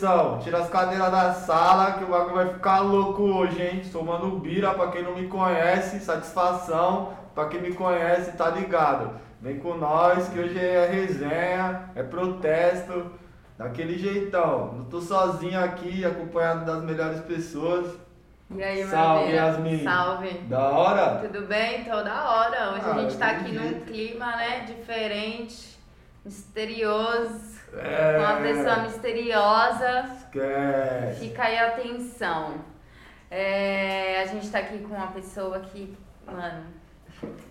expressão. Tira as cadeiras da sala que o bagulho vai ficar louco hoje, hein? Sou Mano Bira, pra quem não me conhece, satisfação. Pra quem me conhece, tá ligado? Vem com nós que hoje é resenha, é protesto, daquele jeitão. Não tô sozinho aqui, acompanhado das melhores pessoas. E aí, Salve? Yasmin. Salve. Da hora? Tudo bem? Tô da hora. Hoje Ah, a gente tá aqui num jeito. clima, né, diferente, misterioso, É. uma pessoa misteriosa. Esquece. Fica aí a atenção. É, a gente tá aqui com uma pessoa que, mano,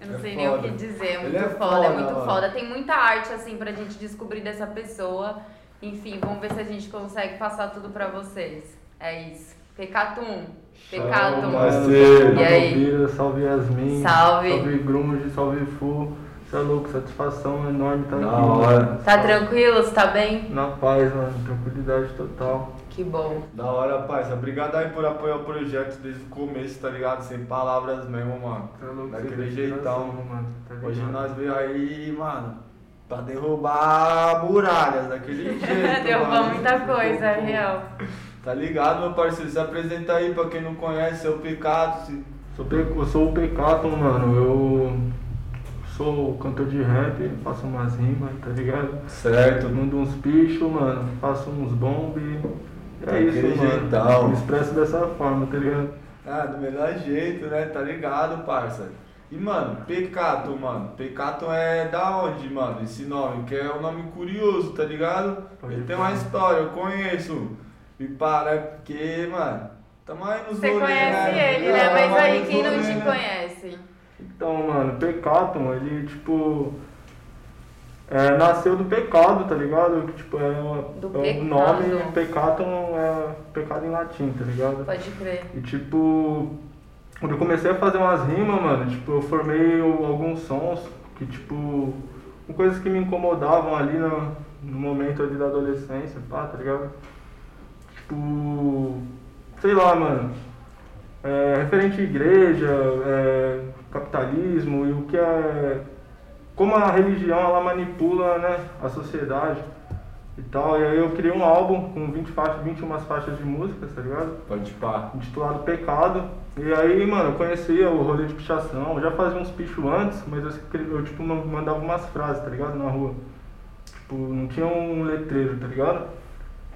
eu não É sei nem o foda. que dizer, é muito Ele é foda, é foda, muito mano. foda. Tem muita arte, assim, pra gente descobrir dessa pessoa. Enfim, vamos ver se a gente consegue passar tudo pra vocês. É isso. Pecatum. Pecatum. parceiro. E aí? Salve Yasmin. Salve. Salve Grunge, salve Fu. Você é louco, satisfação enorme tá Da aqui. hora. mano. Tá tranquilo? Você tá bem? Na paz, mano. Tranquilidade total. Que bom. Da hora, parça. Obrigado aí por apoiar o projeto desde o começo, tá ligado? Sem palavras mesmo, mano. Você é louco, Daquele você tem jeitão. mano. Tá? Hoje nós veio aí, mano, pra derrubar muralhas daquele jeito. Derrubou mano. muita coisa, é real. Tá ligado, meu parceiro? Se apresenta aí pra quem não conhece, seu pecado. Se... Sou pe- Eu sou o Pecaton, mano. Eu sou cantor de rap, faço umas rimas, tá ligado? Certo. Mando uns pichos, mano. Faço uns bombe. É Daquele isso, mano. jeitão. Me expresso dessa forma, tá ligado? Ah, do melhor jeito, né? Tá ligado, parça? E, mano, Pecato, mano. Pecato é da onde, mano? Esse nome, que é um nome curioso, tá ligado? Pode Ele tem uma história, eu conheço. E para, é porque, mano, tamo aí nos Você conhece né? ele, né? Mas aí quem não te né? conhece? Então, mano, Pecaton, ele, tipo. É, nasceu do pecado, tá ligado? Que, Tipo, é, Do é o pecado. nome Pecaton é pecado em latim, tá ligado? Pode crer. E tipo, quando eu comecei a fazer umas rimas, mano, tipo, eu formei alguns sons que, tipo, com coisas que me incomodavam ali no, no momento ali da adolescência, pá, tá ligado? Tipo, sei lá, mano, é, referente à igreja, é, capitalismo e o que é. Como a religião ela manipula né, a sociedade e tal. E aí eu criei um álbum com 20 faixas, 21 faixas de músicas, tá ligado? Pode pá. intitulado Pecado. E aí, mano, eu conhecia o rolê de pichação, eu já fazia uns pichos antes, mas eu, eu, tipo, man- mandava umas frases, tá ligado? Na rua. Tipo, não tinha um letreiro, tá ligado?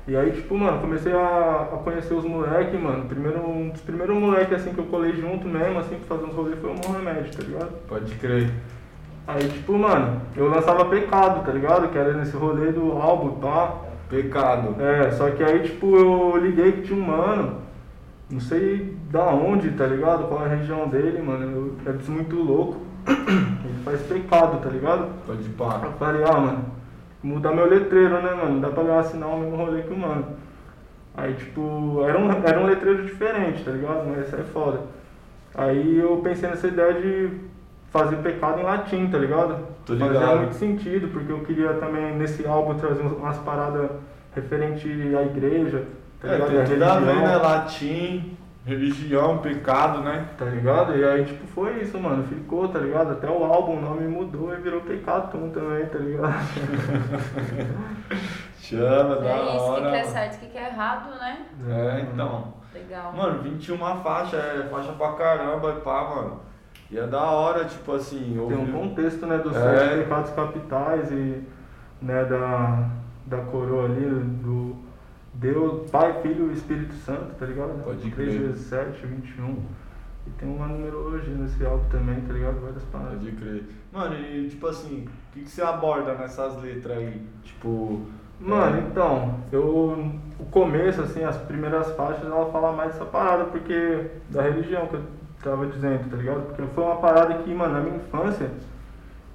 E aí, tipo, mano, comecei a, a conhecer os moleques, mano. Primeiro, um dos primeiros moleques, assim, que eu colei junto mesmo, assim, pra fazer uns rolês foi o Mohamed, tá ligado? Pode crer. Aí, tipo, mano, eu lançava Pecado, tá ligado? Que era nesse rolê do álbum, pá. Pecado. É, só que aí, tipo, eu liguei que tinha um mano, não sei da onde, tá ligado? Qual a região dele, mano. Eu, é muito louco. Ele faz pecado, tá ligado? Pode Eu pá. falei, ah, mano, mudar meu letreiro, né, mano? Não dá pra eu assinar o mesmo rolê que o mano. Aí, tipo, era um, era um letreiro diferente, tá ligado? Mas isso é foda. Aí eu pensei nessa ideia de fazer pecado em latim, tá ligado? Tô Fazia ligado. muito sentido, porque eu queria também nesse álbum trazer umas- paradas referente à igreja, tá É, ligado? tem tudo a ver, né? Latim, religião, pecado, né? Tá ligado? E aí, tipo, foi isso, mano. Ficou, tá ligado? Até o álbum, o nome mudou e virou Pecatum também, tá ligado? Chama, da É isso, o hora. que, que é certo, o que, que é errado, né? É, então. Legal. Mano, 21 faixa, é faixa pra caramba, pá, mano. E é da hora, tipo assim, Tem um contexto, né, dos É. pecados capitais e, né, da, da coroa ali, do Deus, Pai, Filho e Espírito Santo, tá ligado? Pode 3 crer. vezes 7, 21. E tem uma numerologia nesse álbum também, tá ligado? Várias paradas. Pode crer. Mano, e tipo assim, o que, que você aborda nessas letras aí? Tipo. Mano, é, então, eu. O começo, assim, as primeiras faixas, ela fala mais dessa parada, porque. da religião que eu tava dizendo, tá ligado? Porque foi uma parada que, mano, na minha infância,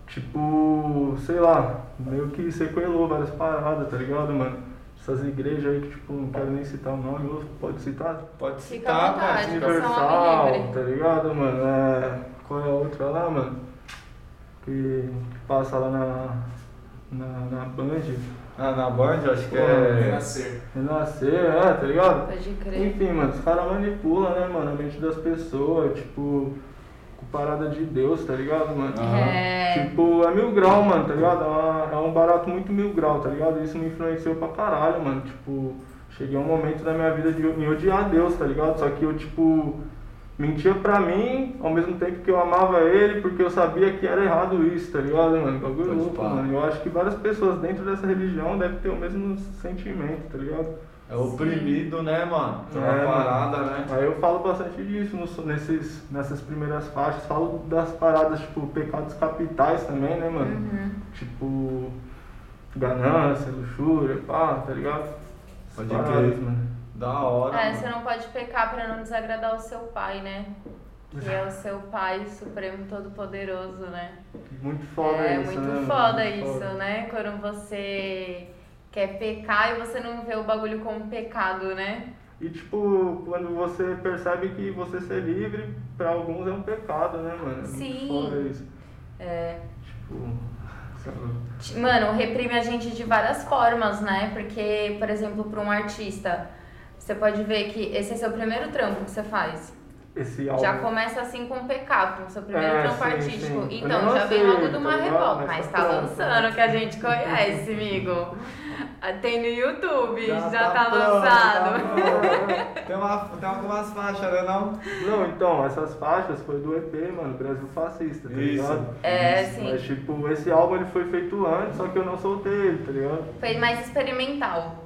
tipo, sei lá, meio que sequelou várias paradas, tá ligado, mano? Essas igrejas aí que, tipo, não quero nem citar o nome, ou pode citar? pode citar, cara. Universal, tá ligado, mano? É, qual é a outra lá, mano? Que, que passa lá na. na, na Band. Ah, na Band, eu acho que Pô, é. Renascer. Renascer, é, tá ligado? Pode crer. Enfim, mano, os caras manipulam, né, mano, a mente das pessoas, tipo. Parada de Deus, tá ligado, mano? É. Tipo, é mil grau, mano, tá ligado? É, uma- é um barato muito mil grau, tá ligado? Isso me influenciou pra caralho, mano. Tipo, cheguei a um momento da minha vida de em odiar Deus, tá ligado? Só que eu, tipo, mentia pra mim, ao mesmo tempo que eu amava ele, porque eu sabia que era errado isso, tá ligado, mano? Bagulho Pode louco, mano. Eu acho que várias pessoas dentro dessa religião devem ter o mesmo sentimento, tá ligado? É oprimido, né, mano? É É, uma mano. parada, né? Aí eu falo bastante disso no- nesses, nessas primeiras faixas. Falo das paradas, tipo, pecados capitais também, né, mano? Uhum. Tipo, ganância, luxúria, pá, tá ligado? Pode paradas, crer. mano. Da hora. É, mano. você não pode pecar pra não desagradar o seu pai, né? Que é o seu pai supremo todo-poderoso, né? Muito foda é isso, muito né? mano? foda Muito isso, foda. né? Quando você quer pecar e você não vê o bagulho como pecado, né? E tipo, quando você percebe que você ser livre, pra alguns é um pecado, né, mano? É Sim. É, Tipo. Mano, reprime a gente de várias formas, né? Porque, por exemplo, para um artista, você pode ver que esse é seu primeiro trampo que você faz. Esse álbum. Já começa assim com o pecado, com seu primeiro É, trampo sim, artístico. sim. Então, já vem logo de tá uma ligado? revolta. Mas Mas tá tá pronto. lançando, que a gente conhece, amigo. Ah, Tem no YouTube, já, tá, pronto, lançado. tá tem, uma, tem algumas faixas, né não? Não, então, essas faixas foi do EP, mano, Brasil Fascista, tá Isso. ligado? É, Isso. sim. Mas tipo, esse álbum ele foi feito antes, só que eu não soltei ele, tá ligado? Foi mais experimental.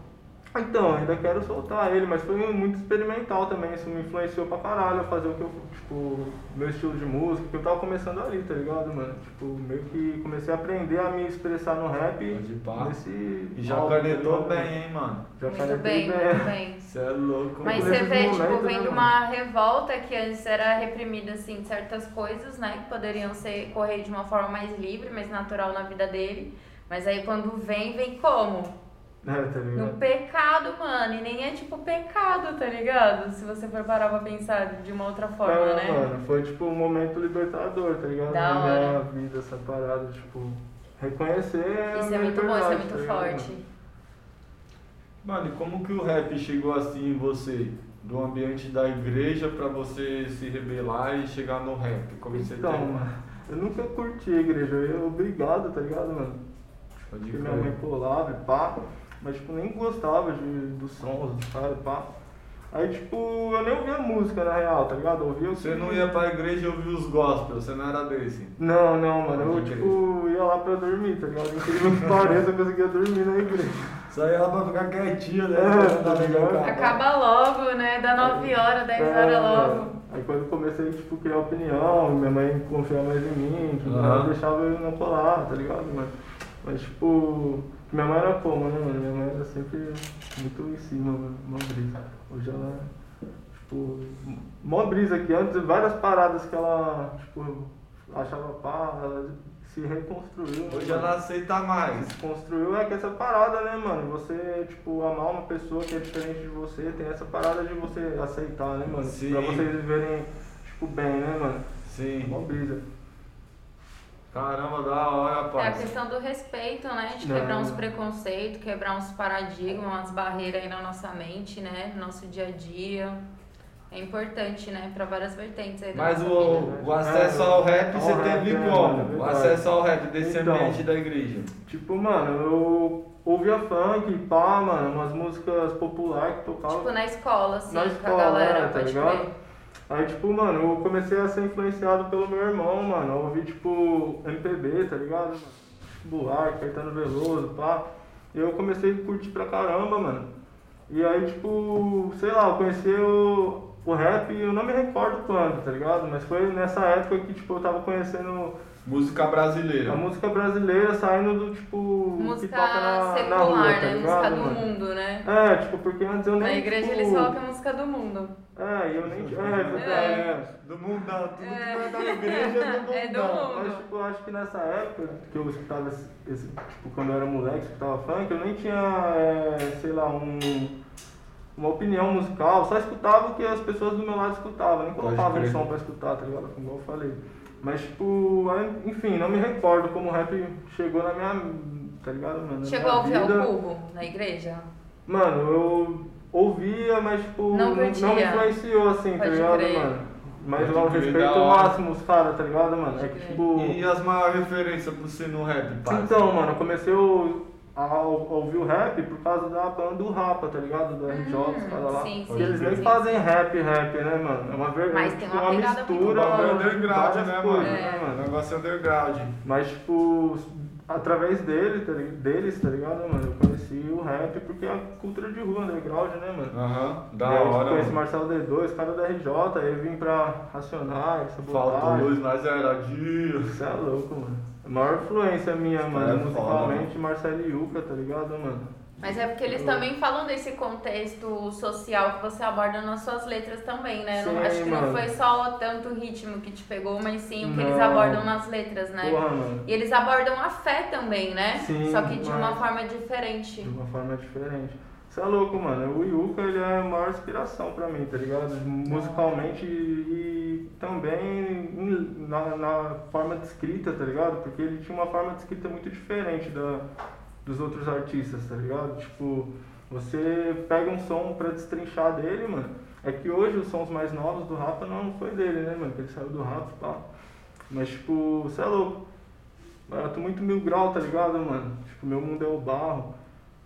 Então, ainda quero soltar ele, mas foi muito experimental também, isso me influenciou pra caralho a fazer o que eu, tipo, meu estilo de música, que eu tava começando ali, tá ligado, mano? Tipo, meio que comecei a aprender a me expressar no rap pá. nesse E já canetou bem, hein, mano? Já Muito canetei bem, muito bem. Você é louco. Mas você vê, tipo, vem né, de mano? uma revolta que antes era reprimida, assim, de certas coisas, né? Que poderiam ser, correr de uma forma mais livre, mais natural na vida dele. Mas aí quando vem, vem como? É, tá No pecado, mano. E nem é tipo pecado, tá ligado? Se você for parar pra pensar de uma outra forma, é, né? mano, foi tipo um momento libertador, tá ligado? Da minha vida, essa parada, tipo, reconhecer a Isso é muito bom, isso é muito tá forte. mano? Mano, e como que o rap chegou assim em você? Do ambiente da igreja pra você se rebelar e chegar no rap? Como você Então, tem? mano, eu nunca curti a igreja, eu obrigado, tá ligado, mano? Pode minha mãe colava e pá, mas tipo, nem gostava de, dos sons dos caras pá. Aí tipo, eu nem ouvia música na real, tá ligado? Eu ouvia o Você que- não ia pra igreja e ouvir os gospels, você não era desse. Não, não, mano, eu tipo, ia lá pra dormir, tá ligado? Incrível que pareça, eu conseguia dormir na igreja. Só ia lá pra ficar quietinho, né? É, Tá ligado? Acaba logo, né? Dá 9 horas, 10 É, horas logo. mano. Aí quando eu comecei, tipo, criar opinião, minha mãe confiar mais em mim, tipo, ela deixava eu não colar, tá ligado, mano? Mas, tipo, minha mãe era como, né, mano? Minha mãe era sempre muito em cima, mano, uma brisa. Hoje ela, tipo, mó brisa que antes, várias paradas que ela, tipo, achava pá, ela se reconstruiu. né, Hoje mano? ela aceita mais. se construiu é que essa parada, né, mano? Você, tipo, amar uma pessoa que é diferente de você, tem essa parada de você aceitar, né, mano? Sim. Pra vocês viverem, tipo, bem, né, mano? Sim. Mó brisa. Caramba, da hora, É a questão do respeito, né? De Não. quebrar uns preconceitos, quebrar uns paradigmas, umas barreiras aí na nossa mente, né? No nosso dia a dia. É importante, né? Pra várias vertentes aí da Mas nossa o, vida. o acesso ao rap Ao você rap, teve é, mano, é como? O verdade. acesso ao rap desse Então. ambiente da igreja. Tipo, mano, eu ouvia funk, pá, mano, umas músicas populares que tocavam. Tipo, na escola, assim, Na com escola, a galera, né, tá ligado? crer. Aí, tipo, mano, eu comecei a ser influenciado pelo meu irmão, mano. Eu ouvi, tipo, MPB, tá ligado? Buarque, Caetano Veloso, pá. E eu comecei a curtir pra caramba, mano. E aí, tipo, sei lá, eu conheci o, o rap, eu não me recordo quando, tá ligado? Mas foi nessa época que, tipo, eu tava conhecendo Música brasileira. a música brasileira saindo do, tipo, que Música toca na, secular, na rua, tá né? ligado, música do mano? mundo, né? É, tipo, porque antes eu nem, Na igreja tipo... eles falam que é música do mundo. É, e eu nem... É, é verdade. É, do mundão. Tudo que É. vai da igreja é do mundão. É do mundo. Mas, tipo, eu acho que nessa época que eu escutava esse, esse- tipo, quando eu era moleque, escutava funk, eu nem tinha, é, sei lá, um, uma opinião musical, só escutava o que as pessoas do meu lado escutavam, nem colocava um crer. som pra escutar, tá ligado? Como eu falei. Mas, tipo, enfim, não me recordo como o rap chegou na minha, tá ligado, mano? Chegou a ouvir vida. o cubo na igreja? Mano, eu ouvia, mas, tipo, Não não, não me influenciou, assim, tá Pode ligado, crer. mano? mas respeito da o hora. máximo os caras, tá ligado, mano? É que tipo. E as maiores referências pra você no rap, pai? Então, mano, eu comecei o- a, a ouvir o rap por causa da banda do Rapa, tá ligado? Do RJ, os caras lá. Hum, sim, Porque eles sim, nem sim. fazem rap, rap, né, mano? É uma vergonha. Mas tem tipo, uma muito mistura. bagulho de underground, né, coisas, mano? né, O mano? negócio é underground. Mas, tipo, através dele, tá li- deles, tá ligado, mano? Eu conheci o rap porque é a cultura de rua, underground, né, mano? Aham, da E aí, tipo, hora. conheci mano. Marcelo D2, cara da RJ, aí eu vim pra Racionais, Faltou luz, mas era dia. Você é louco, mano. Maior influência minha, mano, é musicalmente, Marcelo e Yuka, tá ligado, mano? Mas é porque eles também falam desse contexto social que você aborda nas suas letras também, né? Não- Sim, acho que não mano. foi só tanto o ritmo que te pegou, mas sim o que eles Não. abordam nas letras, né? Porra. E eles abordam a fé também, né? Sim, Só que de uma forma diferente. De uma forma diferente. Você é louco, mano. O Yuka, ele é a maior inspiração pra mim, tá ligado? Musicalmente e, também na, na forma de escrita, tá ligado? Porque ele tinha uma forma de escrita muito diferente da, dos outros artistas, tá ligado? Tipo, você pega um som pra destrinchar dele, mano. É que hoje os sons mais novos do Rafa não foi dele, né, mano? Porque ele saiu do Rafa e tal. Mas, tipo, você é louco. Barato muito mil grau, tá ligado, mano? Tipo, meu mundo é o barro.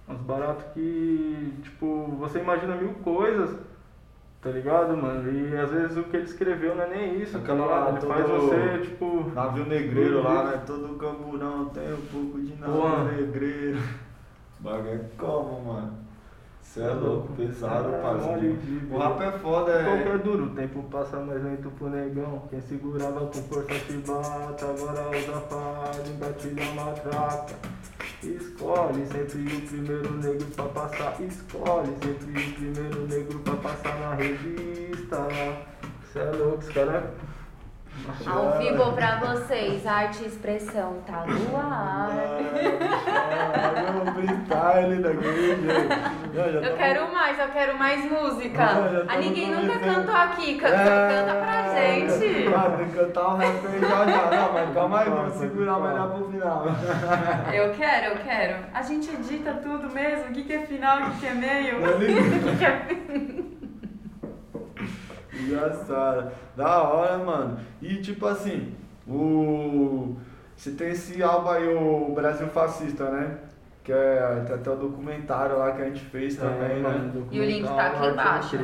Uns baratos que, tipo, você imagina mil coisas, tá ligado, mano? E às vezes o que ele escreveu não é nem isso, tá Aquela ligado? lá, Ele todo- faz você, tipo. Navio negreiro lá, né? Todo camburão tem um pouco de navio Porra. negreiro. Bagulho é como, mano? Você é louco, pesado, É, parceiro. O rap é foda, Qualquer é. duro, o tempo passa mais lento pro negão. Quem segurava com força chibata, agora usa faca, engatilha a matraca. Escolhe sempre o primeiro negro pra passar. Escolhe sempre o primeiro negro pra passar na revista. Cê é louco, os caras. Ao vivo pra vocês, arte e expressão tá no ar. Brincar ele daquele jeito. Eu tá- quero mais, eu quero mais música. Ah, já A tamo ninguém nunca começando. cantou aqui, canta, É. canta pra gente. Ah, tem que cantar um rap aí já já. Não, mas calma aí, vamos segurar melhor pro final. Eu quero, eu quero. A gente edita tudo mesmo. O que, que é final, o que, que é meio? O que, que é Engraçado. Da hora, mano. E tipo assim, o. Você tem esse álbum aí, o Brasil Fascista, né? Que é tem até o documentário lá que a gente fez também, né? E o link tá aqui embaixo.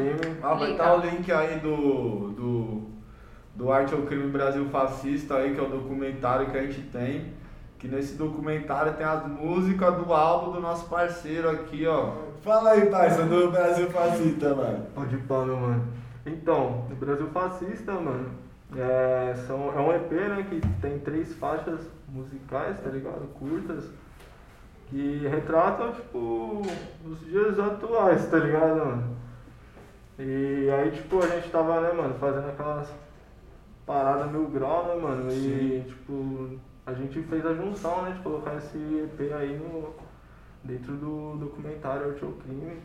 Ah, vai estar o link aí do, do, do Arte ao Crime Brasil Fascista aí, que é o documentário que a gente tem. Que nesse documentário tem as músicas do álbum do nosso parceiro aqui, ó. Fala aí, parceiro, do Brasil Fascista, mano. Pode meu mano. Então, o Brasil Fascista, mano, é, são, é um EP, né, que tem três faixas musicais, tá ligado? Curtas, que retratam, tipo, os dias atuais, tá ligado, mano? E aí, tipo, a gente tava, né, mano, fazendo aquelas paradas mil grau, né, mano? E, tipo, a gente fez a junção, né, de colocar esse EP aí no, dentro do documentário Arte ao Crime.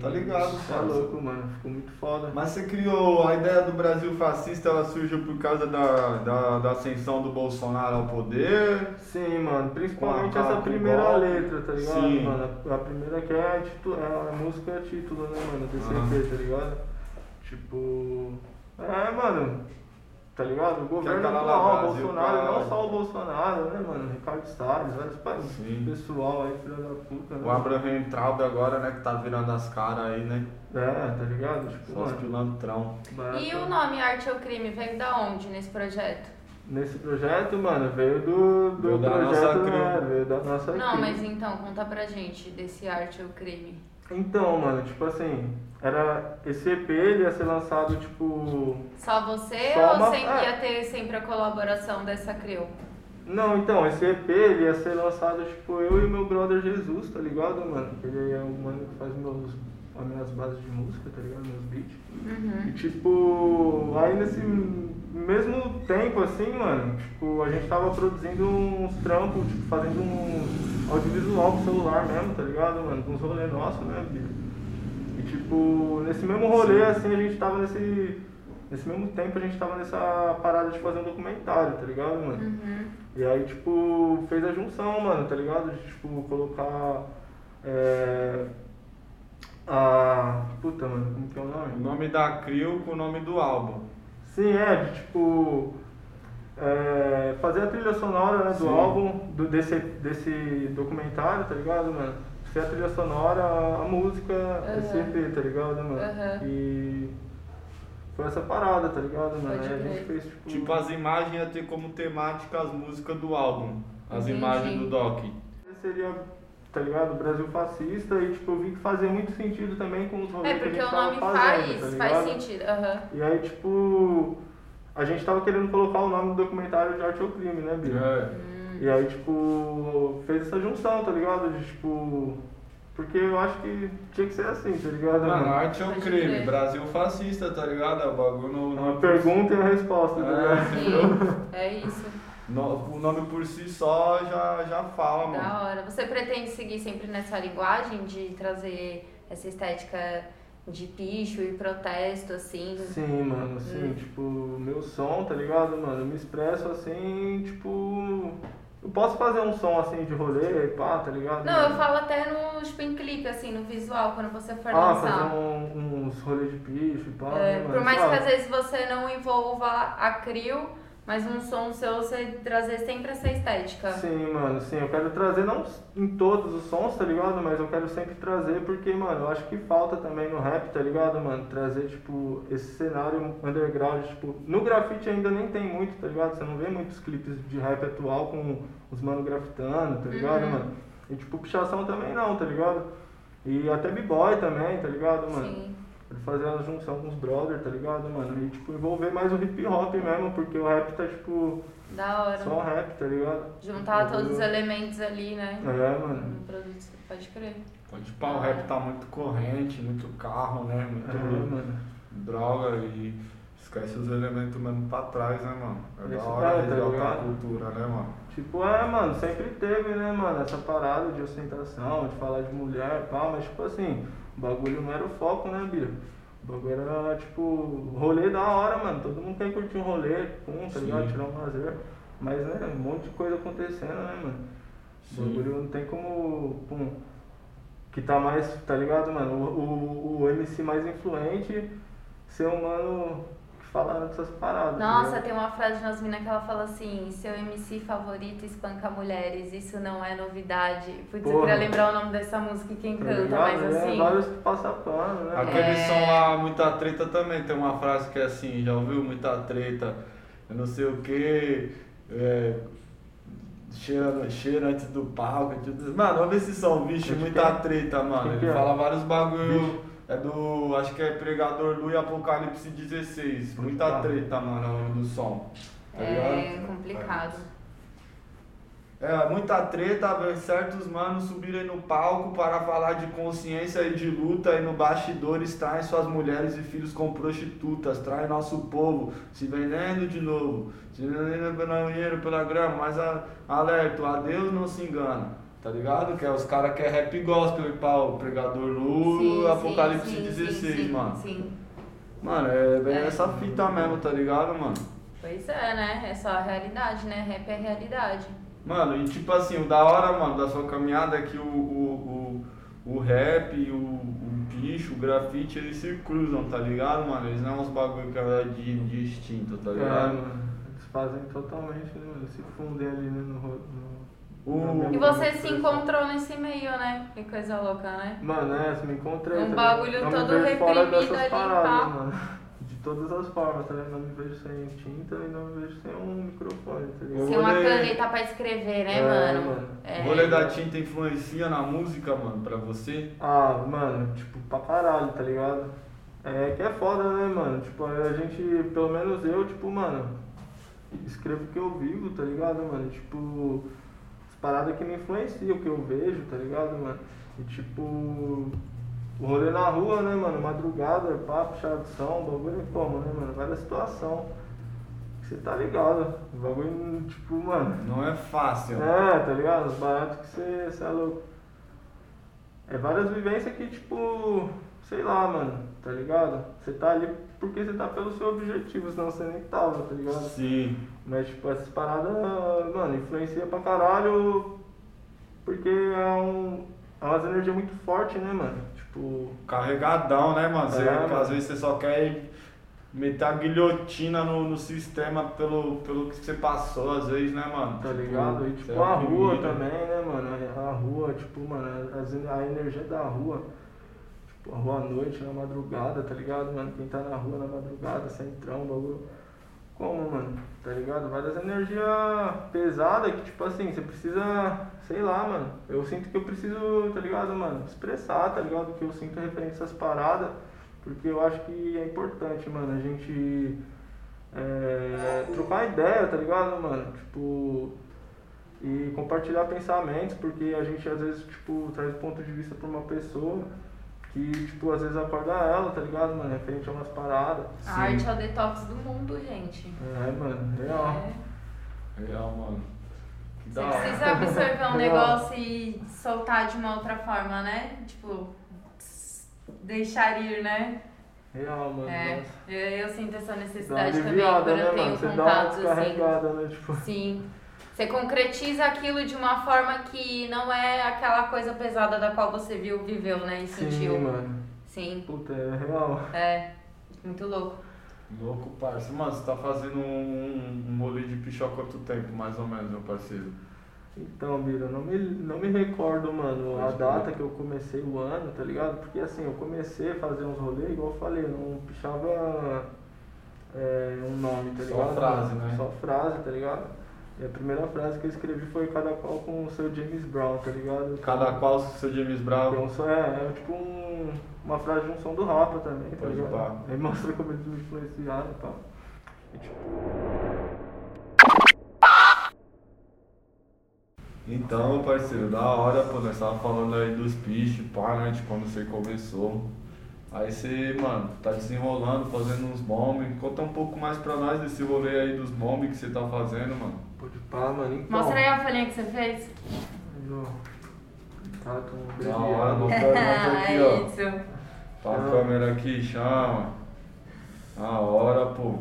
Tá ligado, Tá louco, mano. Ficou muito foda. Mas você criou a ideia do Brasil fascista, ela surgiu por causa da, da, da ascensão do Bolsonaro ao poder. Sim, mano. Principalmente Com a- essa com primeira golpe. letra, tá ligado, Sim. mano? A, a primeira que é a, titu- é a música é título, né, mano? Desse Aham. EP, tá ligado? Tipo. É, mano. Tá ligado? O governo atual, o Bolsonaro, não só o Bolsonaro, né, mano? Ricardo Salles, vários pa- Sim. pessoal aí, filha da puta, né? O Abraham Traub agora, né, que tá virando as caras aí, né? É, tá ligado? Tipo, Só os pilantrão. E o nome Arte ou Crime veio da onde nesse projeto? Nesse projeto, mano, veio do, do Veio da projeto, nossa né? Veio da nossa Não, cri- mas então, conta pra gente desse Arte ou Crime. Então, mano, tipo assim, era. Esse EP ele ia ser lançado, tipo. Só você Só ou uma- sempre é. ia ter sempre a colaboração dessa Creu? Não, então, esse EP ele ia ser lançado, tipo, eu e meu brother Jesus, tá ligado, mano? Ele é o mano que faz meus, as minhas bases de música, tá ligado? Meus beats. Uhum. E tipo, aí nesse mesmo tempo assim, mano, tipo, a gente tava produzindo uns trampos, tipo, fazendo um audiovisual pro celular mesmo, tá ligado, mano? Com uns rolê nossos, né, bicho? Tipo, nesse mesmo rolê, assim, a gente tava nesse. Nesse mesmo tempo a gente tava nessa parada de fazer um documentário, tá ligado, mano? Uhum. E aí, tipo, fez a junção, mano, tá ligado? De, tipo, colocar. É, Ah, puta, mano, como que é o O nome? nome da Crio com o nome do álbum. Sim, é, de tipo. é, fazer a trilha sonora né, do Sim. álbum, do, desse, desse documentário, tá ligado, mano? Ser a trilha sonora, a música, esse Aham. EP, tá ligado, mano? Aham. E foi essa parada, tá ligado, mano? Pode Aí a gente fez tipo. Tipo, as imagens ia ter como temática as músicas do álbum. As Entendi. imagens do Doc. seria, tá ligado, Brasil fascista e tipo, eu vi que fazia muito sentido também com os rolês É, que a porque gente o tava nome fazendo, faz, tá faz ligado? sentido. Aham. E aí, tipo, a gente tava querendo colocar o nome do documentário de Arte ou Crime, né, Bia? É. E aí, tipo, fez essa junção, tá ligado? De tipo. Porque eu acho que tinha que ser assim, tá ligado? Mano, arte é o Pode crime. Brasil fascista, tá ligado? É o bagulho no, É uma pergunta e uma resposta, tá É. ligado? Sim, é isso. no- o nome por si só já, já fala, mano. Da hora. Você pretende seguir sempre nessa linguagem de trazer essa estética de picho e protesto, assim? Sim, mano, assim, tipo, meu som, tá ligado, mano? Eu me expresso assim, tipo. Eu posso fazer um som assim de rolê, pá, tá ligado? Não, eu falo até no em clipe, assim, no visual, quando você for Ah, lançar. fazer um- uns rolês de picho, pá. É, né, por mais que às vezes você não envolva a crio, mas um som seu você trazer sempre essa estética. Sim, mano, sim, eu quero trazer não em todos os sons, tá ligado? Mas eu quero sempre trazer porque, mano, eu acho que falta também no rap, tá ligado, mano? Trazer, tipo, esse cenário underground, tipo, no grafite ainda nem tem muito, tá ligado? Você não vê muitos clipes de rap atual com os mano grafitando, tá ligado, Uhum. mano? E, tipo, pichação também não, tá ligado? E até b-boy também, tá ligado, mano? Sim. Quero fazer a junção com os brothers, tá ligado, mano? E, tipo, envolver mais o hip hop mesmo, porque o rap tá, tipo, Da hora. só rap, tá ligado? Juntar todos os elementos ali, né? É, mano. No produto, pode crer. Pode pá, o rap tá muito corrente, muito carro, né? Muito É, mano. droga e esquece os elementos mesmo pra trás, né, mano? É da Isso hora é, tá resgatar a ligado? cultura, né, mano? Tipo, é, mano, sempre teve, né, mano, essa parada de ostentação, de falar de mulher, pá, mas tipo assim, o bagulho não era o foco, né, Bia? O bagulho era, tipo, rolê da hora, mano. Todo mundo quer curtir um rolê, pum, tá Sim. ligado? Tirar um lazer. Mas, né, um monte de coisa acontecendo, né, mano? O bagulho não tem como, pum, que tá mais, tá ligado, mano? O, o, o MC mais influente ser um mano que fala dessas paradas. Nossa, ligado? tem uma frase de umas minas que ela fala assim: seu MC favorito espanca mulheres, isso não é novidade. Putz, eu Porra. queria lembrar o nome dessa música e quem Tá canta, mas É, assim. vários passapano, né? Aquele É. som lá, Muita Treta também, tem uma frase que é assim, já ouviu? Muita Treta, eu não sei o que, é, cheira, cheira antes do palco, tudo. Mano, ouve esse som, bicho, Muita? Treta, mano. Ele fala vários bagulho, Bicho. É do, acho que é Pregador Lu e Apocalipse 16, Pode Muita. Treta, mano, é o nome do som. Tá É ligado? complicado. É, muita treta, ver certos manos subirem no palco para falar de consciência e de luta e no bastidores traem suas mulheres e filhos com prostitutas, traem nosso povo, se vendendo de novo, se vendendo pelo dinheiro, pela grama, mas a, alerta, a Deus não se engana, tá ligado? Que é os caras que é rap gospel e pau, Pregador Lu, Sim, Apocalipse sim, sim, 16, sim, mano. Sim. Mano, é bem É. essa fita mesmo, tá ligado, mano? Pois é, né? É só a realidade, né? Rap é realidade. Mano, e tipo assim, o da hora, mano, da sua caminhada é que o, o, o, o rap, o, o bicho, o grafite, eles se cruzam, tá ligado, mano? Eles não é uns bagulho que é de, de instinto, tá É, ligado? mano. Eles fazem totalmente, né, mano? Se fundem ali né, no, no, O- E você se expressão. encontrou nesse meio, né? Que coisa louca, né? Mano, é, você me encontrei. Um tá bagulho todo me vejo fora reprimido dessas ali, mano. De todas as formas, tá ligado? Não me vejo sem tinta e não me vejo sem um microfone, tá ligado? Sem uma rolê- caneta pra escrever, né, É, mano? mano. É. O rolê da tinta influencia na música, mano, pra você? Ah, mano, tipo, pra caralho, tá ligado? É que é foda, né, mano? Tipo, a gente, pelo menos eu, tipo, mano, escrevo o que eu vivo, tá ligado, mano? Tipo, paradas que me influenciam, o que eu vejo, tá ligado, mano? E tipo, o rolê na rua, né, mano? Madrugada, papo, chação, bagulho é como, né, mano? Várias situação. Você tá ligado? O bagulho, tipo, mano. Não é fácil. É, tá ligado? Os baratos que você, você é louco. É várias vivências que, tipo, sei lá, mano, tá ligado? Você tá ali porque você tá pelo seu objetivo, senão você nem tava, tá ligado? Sim. Mas, tipo, essas paradas, mano, influencia pra caralho porque é um. É umas energias muito fortes, né, mano? Tipo, tipo. Carregadão, né, mano? Você, É, mano. às vezes você só quer meter a guilhotina no, no sistema pelo, pelo que você passou, às vezes, né, mano? Tá ligado? E tipo é a rua oprimido. também, né, mano? A rua, tipo, mano, as- a energia da rua. Tipo, a rua à noite, na madrugada, tá ligado, mano? Quem tá na rua na madrugada, centrão, bagulho. Como, mano? Tá ligado? Várias energias pesadas que, tipo assim, você precisa, sei lá, mano. Eu sinto que eu preciso, tá ligado, mano? Expressar, tá ligado? Que eu sinto referente a essas paradas. Porque eu acho que é importante, mano, a gente é, trocar ideia, tá ligado, mano? Tipo, e compartilhar pensamentos, porque a gente às vezes, tipo, traz ponto de vista pra uma pessoa que, tipo, às vezes acorda ela, tá ligado, mano? Referente a umas paradas. A arte é o detox do mundo, gente. É, mano, real. É. Real, mano. Que Você hora. precisa absorver um Real. negócio e soltar de uma outra forma, né? Tipo, deixar ir, né? Real, mano. É, nossa. eu, eu sinto essa necessidade também quando né, eu mano? tenho Você dá uma contatos assim. né? Tipo, Sim. Você concretiza aquilo de uma forma que não é aquela coisa pesada da qual você viu, viveu, né? E sentiu. sim, mano. Sim. Puta, é real. É. Muito louco. Louco, parceiro. Mano, você tá fazendo um, um rolê de pichó há quanto tempo, mais ou menos, meu parceiro? Então, Bira, eu não me, não me recordo, mano, a data que eu comecei o ano, tá ligado? Porque assim, eu comecei a fazer uns rolês, igual eu falei, eu não pichava é, um nome, tá Só ligado? frase, né? Só frase, tá ligado? E a primeira frase que eu escrevi foi cada qual com o seu James Brown, tá ligado? Cada qual seu James Brown. Então, só é, é tipo um, uma frase de um som do Rafa também, tá Pode ligado? pá. Aí mostra como eles me influenciaram e tal. E, tipo, Então, parceiro, da hora, pô, nós tava falando aí dos piches, pá, né, de quando você começou. Aí você, mano, tá desenrolando, fazendo uns bombes. Conta um pouco mais pra nós desse rolê aí dos bombes que você tá fazendo, mano. Pode pá, mano, então. Mostra aí a folhinha que você fez. Ó. Tá, tô Da hora, abreviado. É ó. isso. Pra Ah. câmera aqui, chama. Da hora, pô.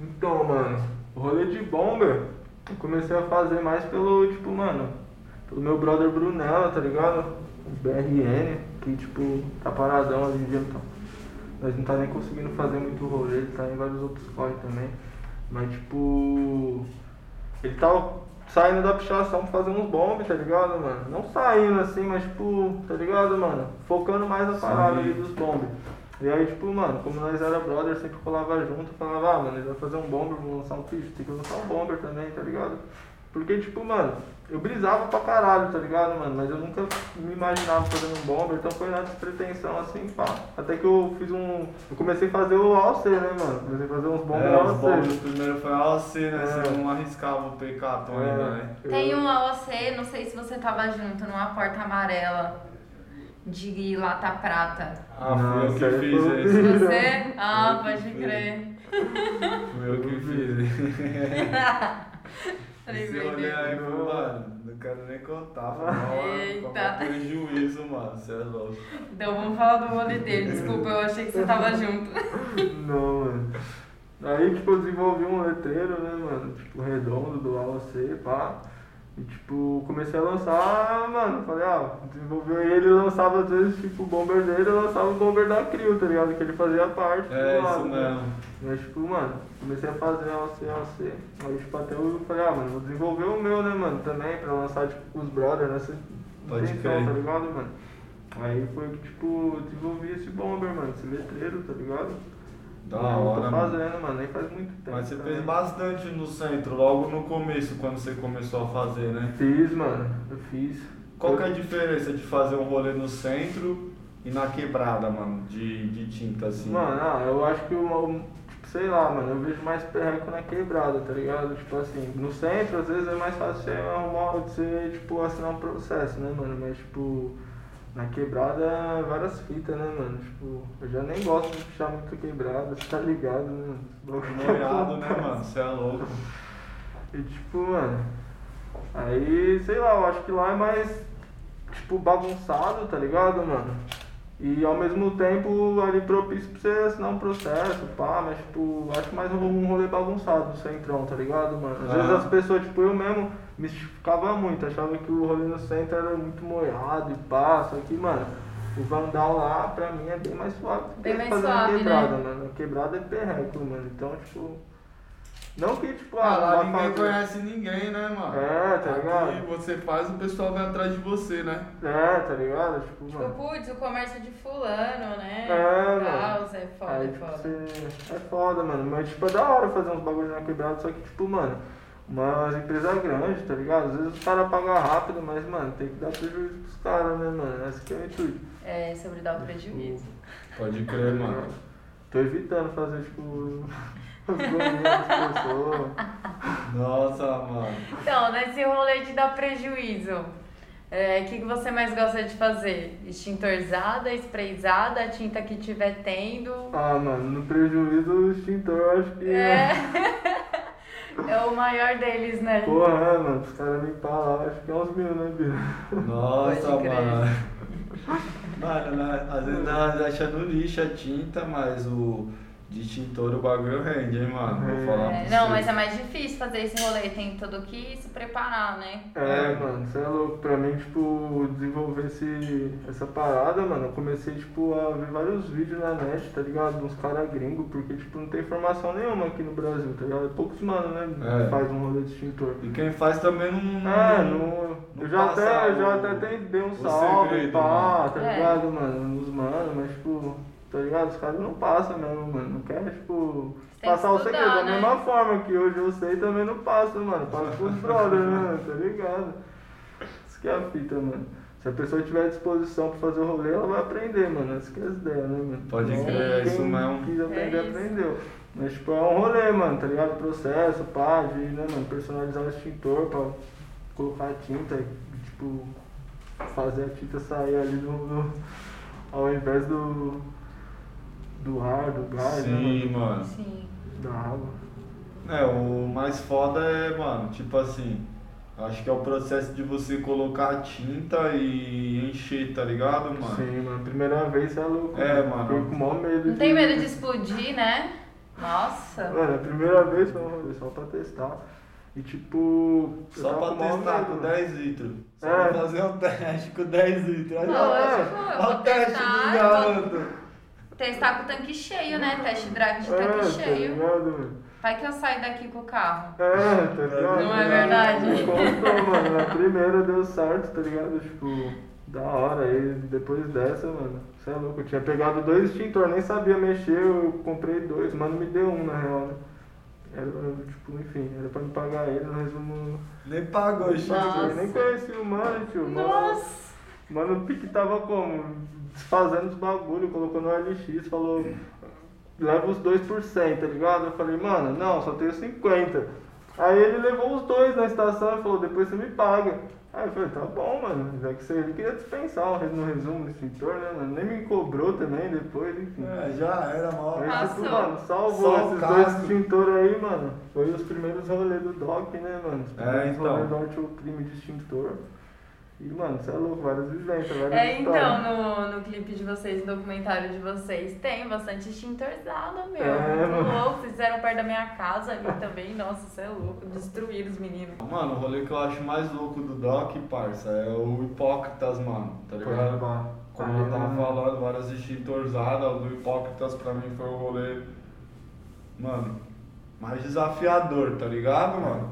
Então, mano, o rolê de bomber eu comecei a fazer mais pelo, tipo, mano, pelo meu brother Brunella, tá ligado? O BRN, que, tipo, tá paradão hoje em dia, então. Nós não tá nem conseguindo fazer muito rolê, ele tá em vários outros corre também. Mas, tipo, ele tava saindo da pichação pra fazer uns bombes, tá ligado, mano? Não saindo assim, mas, tipo, tá ligado, mano? Focando mais na parada Sim. ali dos bombes. E aí, tipo, mano, como nós era brother, sempre colava junto, falava, ah, mano, ele vai fazer um bomber, vou lançar um picho, tem que lançar um bomber também, tá ligado? Porque, tipo, mano, eu brisava pra caralho, tá ligado, mano? Mas eu nunca me imaginava fazendo um bomber, então foi na despretensão, assim, pá. Até que eu fiz um... Eu comecei a fazer o AOC, né, mano? Comecei a fazer uns bombers É, os AOC. o primeiro foi AOC, né? É. Você não arriscava o PK ainda, né? Tem um AOC, não sei se você tava junto, numa porta amarela de lata prata. Ah, Não, fui eu isso que fiz foi o esse. Bira. Você? Ah, pode crer. Fui eu que fiz. Falei, Esse meu rolê Deus. aí, mano, não quero nem contar. Eita. prejuízo, mano. Você é louco. Então vamos falar do rolê dele. Desculpa, eu achei que você tava junto. Não, mano. Aí, tipo, eu desenvolvi um letreiro, né, mano? Tipo, redondo do AOC, pá. E, tipo, comecei a lançar, mano. Falei, ah, desenvolveu ele e lançava às vezes, tipo, o bomber dele, eu lançava o bomber da Crio, tá ligado? Que ele fazia parte. É, do lado, isso né? mesmo. Mas, tipo, mano, comecei a fazer AOC, AOC. Aí, tipo, até eu falei, ah, mano, vou desenvolver o meu, né, mano, também, pra lançar, tipo, com os brothers nessa Pode intenção, crer. tá ligado, mano? Aí foi que, tipo, desenvolvi esse bomber, mano, esse letreiro, tá ligado? Da Eu hora, tô mano. fazendo, mano, nem faz muito tempo. Mas você também. fez bastante no centro, logo no começo, quando você começou a fazer, né? Fiz, mano, eu fiz. Qual que é a Eu- diferença de fazer um rolê no centro e na quebrada, mano, de, de tinta, assim? Mano, ah, eu acho que o. Sei lá, mano, eu vejo mais perreco na quebrada, tá ligado? Tipo assim, no centro, às vezes é mais fácil você arrumar, você, tipo, assinar um processo, né, mano? Mas, tipo, na quebrada, várias fitas, né, mano? Tipo, eu já nem gosto de puxar muito quebrada, você tá ligado, né? mano? Noiado, né, mano? Você é louco. E tipo, mano, aí, sei lá, eu acho que lá é mais, tipo, bagunçado, tá ligado, mano? E ao mesmo tempo ali propício pra você assinar um processo, pá, mas tipo, acho mais um rolê bagunçado do centrão, tá ligado, mano? Às vezes as pessoas, tipo, eu mesmo mistificava muito, achava que o rolê no centro era muito molhado e pá, só que, mano, O Vandal lá, pra mim, é bem mais suave do que Bem mais fazer suave, na quebrada, né? mano. Quebrada é perreco, mano. Então, tipo. Não que, tipo, Ah, lá vai ninguém fazer- conhece ninguém, né, mano? É, tá Aqui ligado? você faz, o pessoal vem atrás de você, né? É, tá ligado? Tipo, Tipo, mano. putz, o comércio de fulano, né? É, mano. é foda, Aí, é tipo, foda. você... é foda, mano. Mas, tipo, é da hora fazer uns bagulhos na quebrada, só que, tipo, mano, umas empresas grandes, tá ligado? Às vezes os caras pagam rápido, mas, mano, tem que dar prejuízo pros caras, né, mano? Esse que é o intuito. É, sobre dar o prejuízo. Pode crer, mano. Tô evitando fazer, tipo, os pessoas. Nossa, mano. Então, nesse rolê de dar prejuízo, é, o que, que você mais gosta de fazer? Extintorzada, sprayzada, a tinta que tiver tendo? Ah, mano, no prejuízo o extintor eu acho que. É. É o maior deles, né? Porra, mano, os caras limpar lá, acho que é uns mil, né, Bia? Nossa, mano. Mano, né, às vezes nós achando lixo a tinta, mas o de extintor o bagulho rende, hein, mano? Vou É. falar É, pra não, você. mas é mais difícil fazer esse rolê, tem tudo que se preparar, né? É, mano, você é louco. Pra mim, tipo, desenvolver esse, essa parada, mano, eu comecei, tipo, a ver vários vídeos na net, tá ligado? Uns caras gringos, porque, tipo, não tem informação nenhuma aqui no Brasil, tá ligado? É poucos mano, né? É. que Faz um rolê de extintor. E quem faz também não. É, não, não eu já até, eu já o- até dei, um o salve, segredo, pá, mano. tá É. ligado, mano? Nos mano, mas tipo, tá ligado? Os caras não passam mesmo, mano. Não quer, tipo, Tem que passar o estudar, segredo. Da né? mesma forma que hoje eu sei, também não passo, mano. Passo pros brothers, né? Tá ligado? Isso que é a fita, mano. Se a pessoa tiver disposição pra fazer o rolê, ela vai aprender, mano. Essa que é as ideias, né, mano? Pode Então, crer, é quem isso mesmo. quis aprender, É isso. aprendeu. Mas, tipo, é um rolê, mano, tá ligado? Processo, pá, de, né, mano, personalizar o extintor pra colocar a tinta, e, tipo, fazer a tinta sair ali do, do- ao invés do, do ar, do gás, Sim, né, mano. Sim. Da água. É, o mais foda é, mano, tipo assim, acho que é o processo de você colocar a tinta e encher, tá ligado, mano? Sim, mano, primeira vez é louco. É, mano. Fiquei com o maior medo Não tem medo de explodir, né? Nossa. Mano, a primeira vez foi rolê só pra testar. E tipo. Só pra testar medo, com mano. 10 litros. Só É. pra fazer um teste com 10 litros. Olha, Não, tipo, o teste do garoto. Testar com o tanque cheio, né? Test drive de É, tanque tá cheio. ligado, mano? Vai que eu saio daqui com o carro. É, tá ligado? Não é verdade? Constou, mano. Na primeira deu certo, tá ligado? Tipo, da hora. Aí depois dessa, mano, você é louco. Eu tinha pegado dois extintores, nem sabia mexer, eu comprei dois. Mano, me deu um na real, né? Era, tipo, enfim, era pra me pagar ele, no resumo. Nem pagou, Chico. Nem conheci o mano, tio. Mano, Nossa! Mano, o Pique tava como? Desfazendo os bagulho, colocou no LX, falou, leva os dois por cem, tá ligado? Eu falei, mano, não, só tenho 50. Aí ele levou os dois na estação e falou, depois você me paga. Aí eu falei, tá bom, mano, já que você ele queria dispensar um no resumo do extintor, né, mano? Nem me cobrou também depois, enfim. É, já era mal. Mas, tipo, mano, salvou Só esses dois extintores aí, mano. Foi os primeiros rolês do DOC, né, mano? Os É, primeiros então. rolês do anti-crime de extintor. E, mano, você é louco, várias vivências, várias É, então, histórias. no, no clipe de vocês, no documentário de vocês, tem bastante extintorzada, meu. É, Muito mano. louco. Vocês fizeram perto da minha casa ali também. Nossa, você é louco. Destruíram os meninos. Mano, o rolê que eu acho mais louco do Doc, parça, é o Hipócritas, mano, tá Pode ligado? pá. Como eu tava falando, várias extintorzadas, o do Hipócritas pra mim foi o rolê, mano, mais desafiador, tá ligado, mano?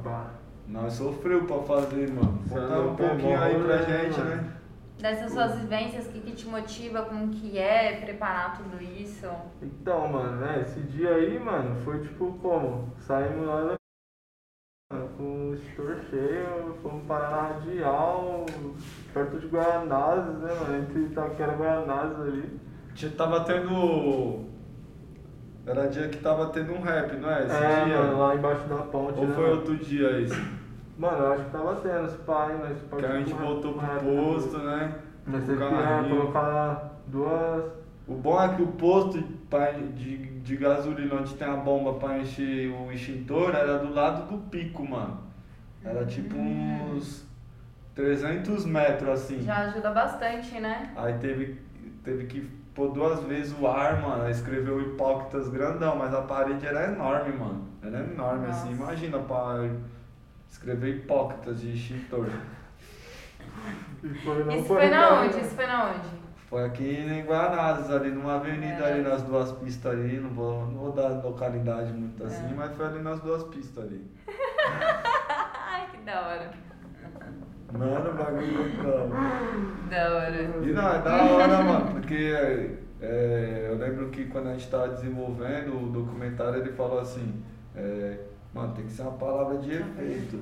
Nós sofreu pra fazer, mano. Cê é Conta um pouquinho aí pra gente, mano. né? Dessas suas vivências, o que, que te motiva, como que é preparar tudo isso? Então, mano, né, esse dia aí, mano, foi tipo como? Saímos lá da... com o extintor cheio, fomos parar na Radial, perto de Guaianazes, né, mano, entre Itaquera e Guaianazes ali. Tinha- Tava tendo. Era dia que tava tendo um rap, não é? Esse é, dia? mano, lá embaixo da ponte, Ou né, foi mano? outro dia isso? Mano, eu acho que tava tendo esse pai, mas... Que a gente voltou pro posto, né? Mas teve que é, colocar duas... O bom é que o posto pra- de, de gasolina onde tem a bomba pra encher o extintor era do lado do pico, mano. Era tipo uns 300 metros assim. Já ajuda bastante, né? Aí teve, teve que pôr duas vezes o ar, mano. Aí escreveu hipócritas grandão, mas a parede era enorme, mano. Era enorme assim. Nossa. Imagina pra escrever hipócritas de extintor. E foi, Isso foi na onde? né? Isso foi na onde? Foi aqui em Guanás, ali numa avenida É. ali nas duas pistas ali, não vou, não vou dar localidade muito assim, É. mas foi ali nas duas pistas ali. Ai, que da hora. Mano, o bagulho loucão. Da hora. E não, é da hora, mano, porque é, eu lembro que quando a gente tava desenvolvendo o documentário, ele falou assim, é, mano, tem que ser uma palavra de efeito.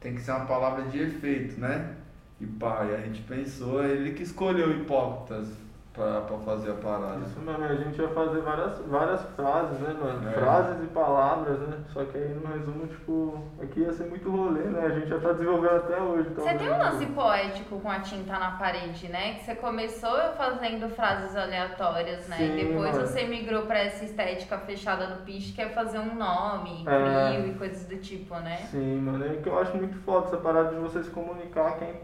Tem que ser uma palavra de efeito, né? E pá, e a gente pensou, ele que escolheu hipócritas pra, pra fazer a parada. Isso mesmo, a gente ia fazer várias, várias frases, né, mano? É. Frases e palavras, né? Só que aí no resumo, tipo, aqui ia ser muito rolê, né? A gente já tá desenvolvendo até hoje. Você tem um lance poético com a tinta na parede, né? Que você começou fazendo frases aleatórias, né? Sim, e depois mano. você migrou pra essa estética fechada no piche, que é fazer um nome, É. frio e coisas do tipo, né? Sim, mano, é que eu acho muito foda essa parada de você se comunicar quem,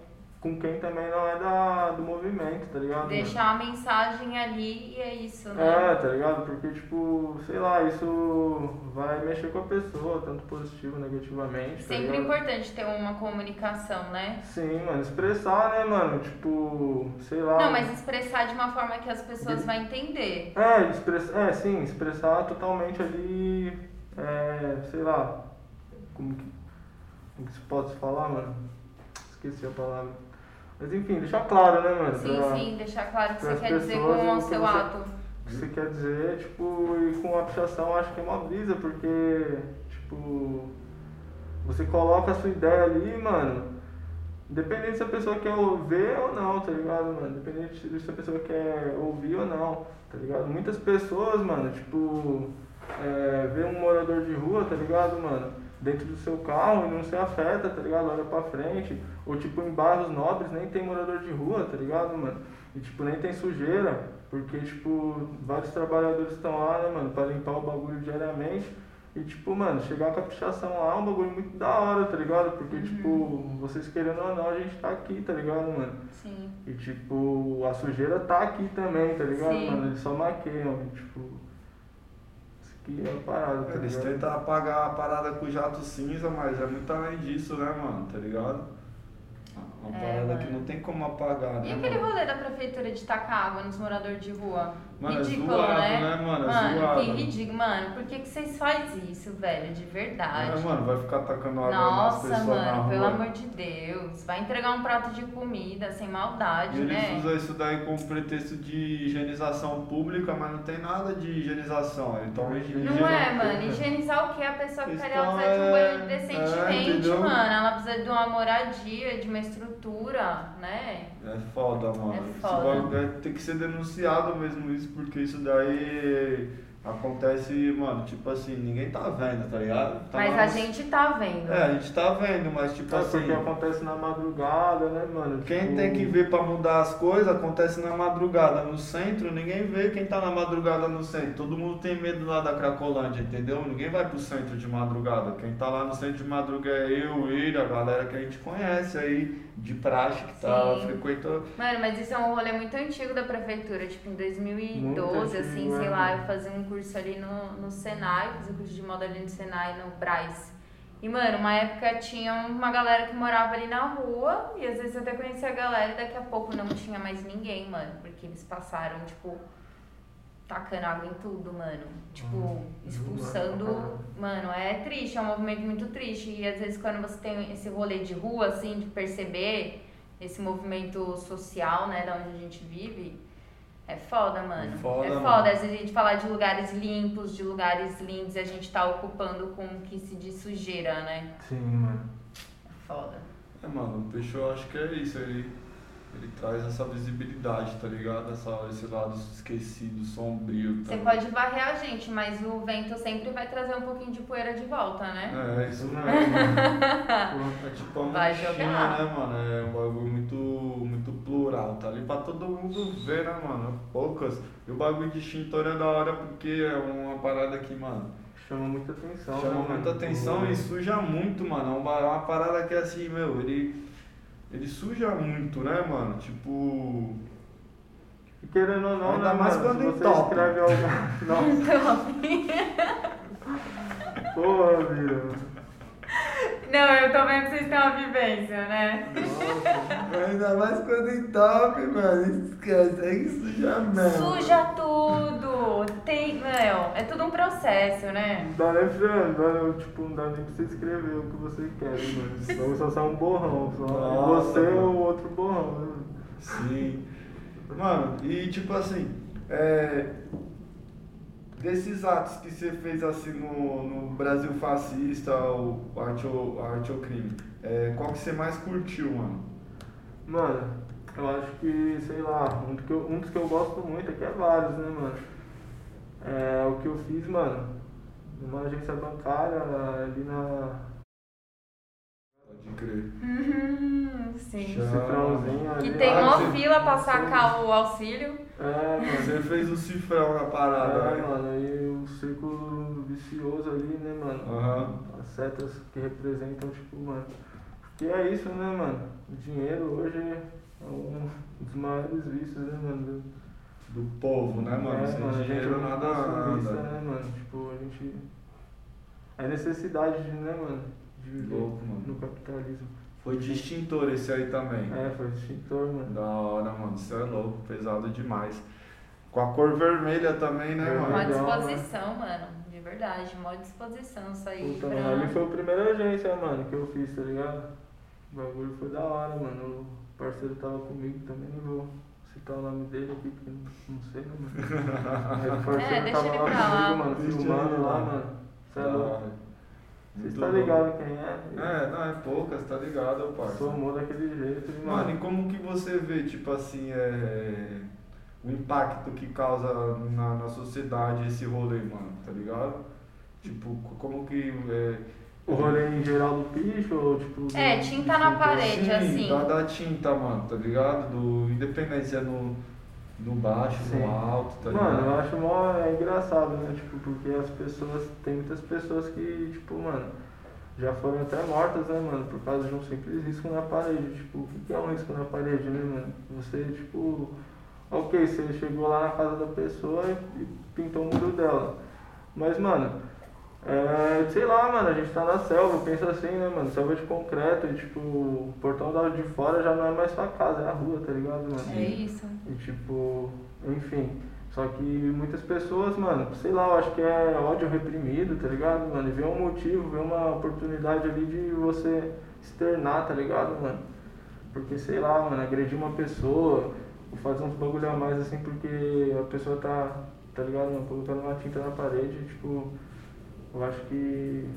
com quem também não é da, do movimento, tá ligado? Deixar uma mensagem ali e é isso, É, né? tá ligado? Porque, tipo, sei lá, isso vai mexer com a pessoa, tanto positivo, negativamente. tá Sempre ligado? importante ter uma comunicação, né? Sim, mano, expressar, né, mano? Tipo, sei lá. Não, mas expressar de uma forma que as pessoas vão entender. É, express... é, sim, expressar totalmente ali, é, sei lá, como que, como que se pode falar, mano? Esqueci a palavra. Mas enfim, deixar claro, né, mano? Sim, pra- sim, deixar claro o que você quer dizer com o seu você- ato. O que você quer dizer, tipo, e com a pichação acho que é uma brisa, porque, tipo, você coloca a sua ideia ali, mano, independente se a pessoa quer ver ou não, tá ligado, mano? Independente se a pessoa quer ouvir ou não, tá ligado? Muitas pessoas, mano, tipo, é, vê um morador de rua, tá ligado, mano? Dentro do seu carro e não se afeta, tá ligado? Olha pra frente. Ou tipo, em bairros nobres nem tem morador de rua, tá ligado, mano? E tipo, nem tem sujeira, porque tipo, vários trabalhadores estão lá, né, mano, pra limpar o bagulho diariamente. E tipo, mano, chegar com a pichação lá é um bagulho muito da hora, tá ligado? Porque, tipo, vocês querendo ou não, a gente tá aqui, tá ligado, mano? Sim. E tipo, a sujeira tá aqui também, tá ligado, Sim. mano? Eles só maqueiam, tipo. Aqui é a parada, tá Eles ligado? tentam apagar a parada com jato cinza, mas é muito além disso, né, mano? Tá ligado? Uma É, parada mano. que não tem como apagar, né, E aquele mano? rolê da prefeitura de tacar água nos moradores de rua? Mano, é ridículo, zoado, né? né, mano? É Mano, zoado. que ridículo. Mano, por que, que vocês fazem isso, velho? De verdade. É, mano, vai ficar tacando água nas Nossa, pessoas na mano, rua. pelo amor de Deus. Vai entregar um prato de comida sem maldade, E eles né? usam isso daí como pretexto de higienização pública, mas não tem nada de higienização. Eles estão Não é, mano. Higienizar o que? A pessoa que Eles quer tão, precisa de um é, banheiro é, decentemente, entendeu? mano. Ela precisa de uma moradia, de uma estrutura, né? É foda, mano. É foda. é- tem que ser denunciado mesmo isso, porque isso daí acontece, mano, tipo assim, ninguém tá vendo, tá ligado? Tá Mas lá a gente tá vendo. É, a gente tá vendo, mas tipo É assim. porque acontece na madrugada, né, mano? Quem Tipo, tem que ver pra mudar as coisas acontece na madrugada. No centro, ninguém vê quem tá na madrugada no centro. Todo mundo tem medo lá da Cracolândia, entendeu? Ninguém vai pro centro de madrugada. Quem tá lá no centro de madrugada é eu, ele, a galera que a gente conhece aí, de praxe, que tá Sim. frequentando. Mano, mas isso é um rolê muito antigo da prefeitura, tipo em 2012, Muito assim, antigo, sei é. lá, eu fazia um curso ali no, no Senai, fazia um curso de moda ali no Senai, no Braz. E, mano, uma época tinha uma galera que morava ali na rua, e às vezes eu até conhecia a galera, e daqui a pouco não tinha mais ninguém, mano, porque eles passaram, tipo, tacando água em tudo, mano. Tipo, Uhum. expulsando. Mano, é triste, é um movimento muito triste. E às vezes quando você tem esse rolê de rua, assim, de perceber esse movimento social, né, da onde a gente vive, é foda, mano. É foda, é mano. foda. Às vezes a gente falar de lugares limpos, de lugares lindos, e a gente tá ocupando com o que se diz sujeira, né? Sim, mano. É foda. É, mano, o peixe eu acho que é isso. Ele, ele traz essa visibilidade, tá ligado? Essa, esse lado esquecido, sombrio. Tá Você pode varrer a gente, mas o vento sempre vai trazer um pouquinho de poeira de volta, né? É, isso mesmo. mano. É tipo a Vai jogar. né, mano? É um bagulho muito, muito plural, tá ali pra todo mundo ver, né, mano? Poucas. E o bagulho de extintor é da hora porque é uma parada que, mano, Chama muita atenção. chama né, muita mano? atenção e suja muito, mano. É uma, é uma parada que assim, meu, ele. Ele suja muito, né, mano? Tipo. E querendo ou não, Ainda né, mais mano, quando você entope. escreve algo... Nossa, porra, vida. Não, eu tô vendo que vocês têm uma vivência, né? Nossa, ainda mais quando entope, mano. Esquece, aí suja mesmo. Suja tudo. Tem, não, é tudo um processo, né? Dá pra, não dá, tipo, não dá nem pra você escrever o que você quer, né, mano. Senão só sai um borrão, só. Nossa, você mano. ou outro borrão, né? Sim. Mano, e tipo assim, é, desses atos que você fez assim no, no Brasil fascista, o arte ou, arte ou crime, é, qual que você mais curtiu, mano? Mano, eu acho que, sei lá, um, que eu, um dos que eu gosto muito aqui é vários, né, mano? É o que eu fiz, mano, numa agência bancária ali na Pode crer. Uhum, sim. Cifrãozinho ali. Que tem Ah, mó você- fila pra sacar o auxílio. É, mano. Você fez o cifrão na parada, É, né? mano, aí o círculo vicioso ali, né, mano? Aham. As setas que representam, tipo, mano. Porque é isso, né, mano? O dinheiro hoje é um dos maiores vícios, né, mano? Do- Do povo, né, mano? É, Sem mano, a gente dinheiro é nada anda. né, mano? Tipo, a gente. É necessidade, de, né, mano? De viver Louco, mano. no capitalismo. Foi de extintor esse aí também. É, foi extintor, mano. Da hora, mano. Isso é louco, pesado demais. Com a cor vermelha também, né, mano? Legal, disposição, mano. De verdade, mó disposição isso aí. Puta, pra... mano, ali foi a primeira agência, mano, que eu fiz, tá ligado? O bagulho foi da hora, mano. O parceiro tava comigo também, não vou citar o nome dele aqui, porque não, não sei, né, mano? O parceiro É, deixa tava ele lá comigo, lá. mano, filmando lá, lá. mano. Cê é Você tá ligado quem é? É, não, é poucas, tá ligado, parça. Somou daquele jeito, e, Mano, e como que você vê, tipo assim, é, o impacto que causa na, na sociedade esse rolê, mano, tá ligado? Tipo, como que. É, O rolê em geral do picho ou tipo. É, tinta na do- parede, Sim, assim. Da, da tinta, mano, tá ligado? Do, independente se é no, no baixo, Sim. no alto, tá Mano, ligado? eu acho mó é engraçado, né? Tipo, porque as pessoas. Tem muitas pessoas que, tipo, mano, já foram até mortas, né, mano, por causa de um simples risco na parede. Tipo, o que é um risco na parede, né, mano? Você, tipo. Ok, você chegou lá na casa da pessoa e, e pintou o muro dela. Mas, mano, é, sei lá, mano, a gente tá na selva, pensa assim, né, mano? Selva de concreto e, tipo, o portão lado de fora já não é mais sua casa, é a rua, tá ligado, mano? É isso. E tipo, enfim. Só que muitas pessoas, mano, sei lá, eu acho que é ódio reprimido, tá ligado, mano? E vê um motivo, vê uma oportunidade ali de você externar, tá ligado, mano? Porque, sei lá, mano, agredir uma pessoa, ou fazer uns bagulho a mais assim porque a pessoa tá, tá ligado, mano, colocando uma tinta na parede, tipo, eu acho que,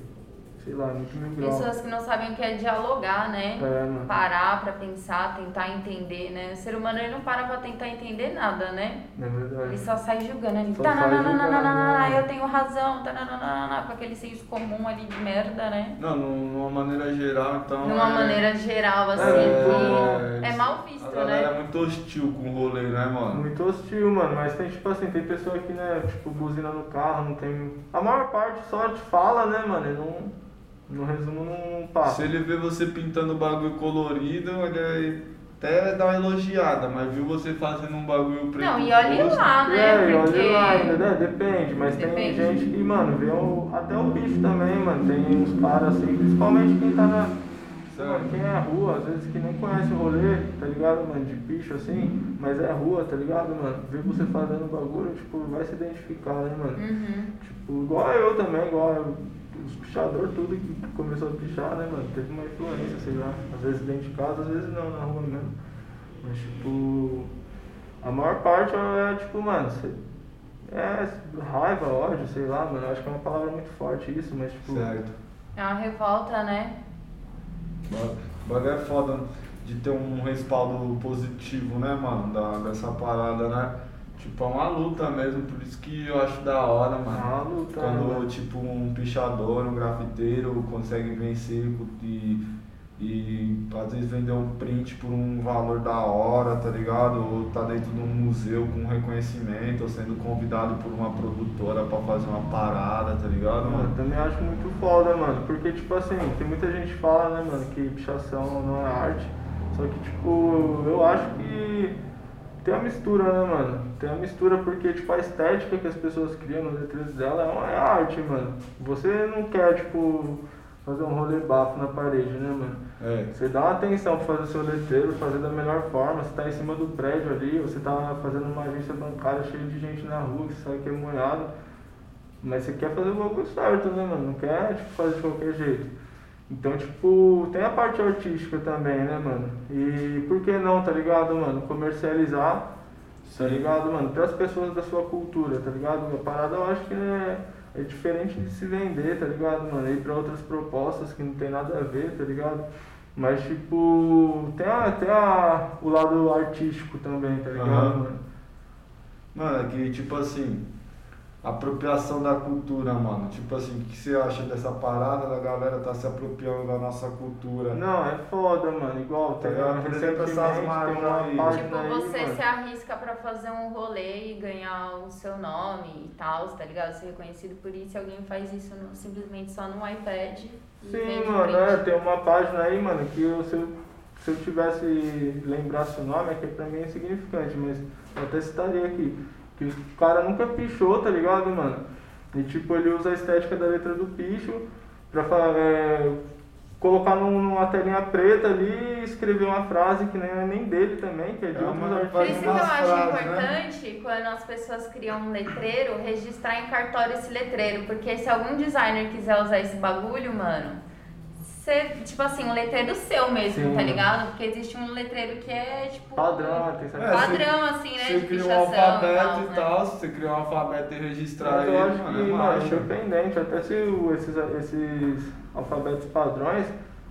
sei lá, muito grau. Pessoas que não sabem o que é dialogar, né? É, mano. Parar pra pensar, tentar entender, né? O ser humano ele não para pra tentar entender nada, né? É verdade. Ele só sai julgando ali. Né? eu tenho razão, tananana, com aquele senso comum ali de merda, né? Não, num- numa maneira geral, então. Numa é- maneira geral, assim, é, que é mal visto, A galera é né? muito hostil com o rolê, né, mano? Muito hostil, mano, mas tem tipo assim, tem pessoa que, né, tipo, buzina no carro, não tem. A maior parte só te fala, né, mano? Não. No resumo não passa. Se ele vê você pintando bagulho colorido, ele até dá uma elogiada, mas viu você fazendo um bagulho preto. Não, e olhe fosco, lá, É, né? e olha Porque. lá ainda, né? Depende, mas Depende. tem gente que, mano, vê o, até o bicho também, mano. Tem uns caras assim, principalmente quem tá na. Mano, quem é rua, às vezes que nem conhece o rolê, tá ligado, mano? De bicho assim, mas é rua, tá ligado, mano? Vê você fazendo bagulho, tipo, vai se identificar, né, mano? Uhum. Tipo, igual eu também, igual eu, os pichadores, tudo que começou a pichar, né, mano? Teve uma influência, sei lá. Às vezes dentro de casa, às vezes não, na rua mesmo. Mas, tipo, a maior parte é, tipo, mano, cê, é raiva, ódio, sei lá, mano. Eu acho que é uma palavra muito forte isso, mas, tipo, Certo. É uma revolta, né? O bagulho é foda de ter um respaldo positivo, né, mano? Da, dessa parada, né? Tipo, é uma luta mesmo, por isso que eu acho da hora, mano. É uma luta, Quando, né? tipo, um pichador, um grafiteiro consegue vencer e, e às vezes vender um print por um valor da hora, tá ligado? Ou tá dentro de um museu com reconhecimento, ou sendo convidado por uma produtora pra fazer uma parada, tá ligado, Mano, eu também acho muito foda, mano. Porque, tipo assim, tem muita gente que fala, né, mano, que pichação não é arte. Só que, tipo, eu acho que tem a mistura, né, mano? Tem a mistura porque, tipo, a estética que as pessoas criam nas letras dela é uma é arte, mano. Você não quer, tipo, fazer um rolê bafo na parede, né, mano? É. Você dá uma atenção pra fazer seu letreiro, fazer da melhor forma. Você tá em cima do prédio ali, você tá fazendo uma agência bancária cheia de gente na rua, que sabe que é molhado. Mas você quer fazer o bagulho certo, né, mano? Não quer, tipo, fazer de qualquer jeito. Então, tipo, tem a parte artística também, né, mano? E por que não, tá ligado, mano? Comercializar, tá ligado, mano? Para as pessoas da sua cultura, tá ligado? A parada eu acho que é, é diferente de se vender, tá ligado, mano? Ir pra outras propostas que não tem nada a ver, tá ligado? Mas, tipo, tem, a, tem a, o lado artístico também, tá ligado, Aham. mano? Mano, é que tipo assim, apropriação da cultura, mano. Tipo assim, o que você acha dessa parada da galera tá se apropriando da nossa cultura? Não, é foda, mano. Igual, tem, Tá ligado? Por exemplo, essas marcas aí. Tipo, aí, você mano. se arrisca pra fazer um rolê e ganhar o seu nome e tal, tá ligado? Ser reconhecido por isso e alguém faz isso no- simplesmente só no iPad e Sim, mano, é, tem uma página aí, mano, que eu, se, eu, se eu tivesse lembrasse o nome, é que pra mim é insignificante, mas eu até citaria aqui. Que o cara nunca pichou, tá ligado, mano? E tipo, ele usa a estética da letra do picho pra é, colocar num- numa telinha preta ali e escrever uma frase que nem é nem dele também, que é de É outros uma- Por artistas. isso que eu acho frases, né? importante, quando as pessoas criam um letreiro, registrar em cartório esse letreiro. Porque se algum designer quiser usar esse bagulho, mano, você, tipo assim, um letreiro seu mesmo, Sim. tá ligado? Porque existe um letreiro que é, tipo. Padrão, tem É, certo? Padrão, assim, né? Você de cria um pichação e alfabeto tal, e né? tal, se você criar um alfabeto e registrar ele, eu acho mano, que, é mano, marcha. independente, até se esses, esses alfabetos padrões,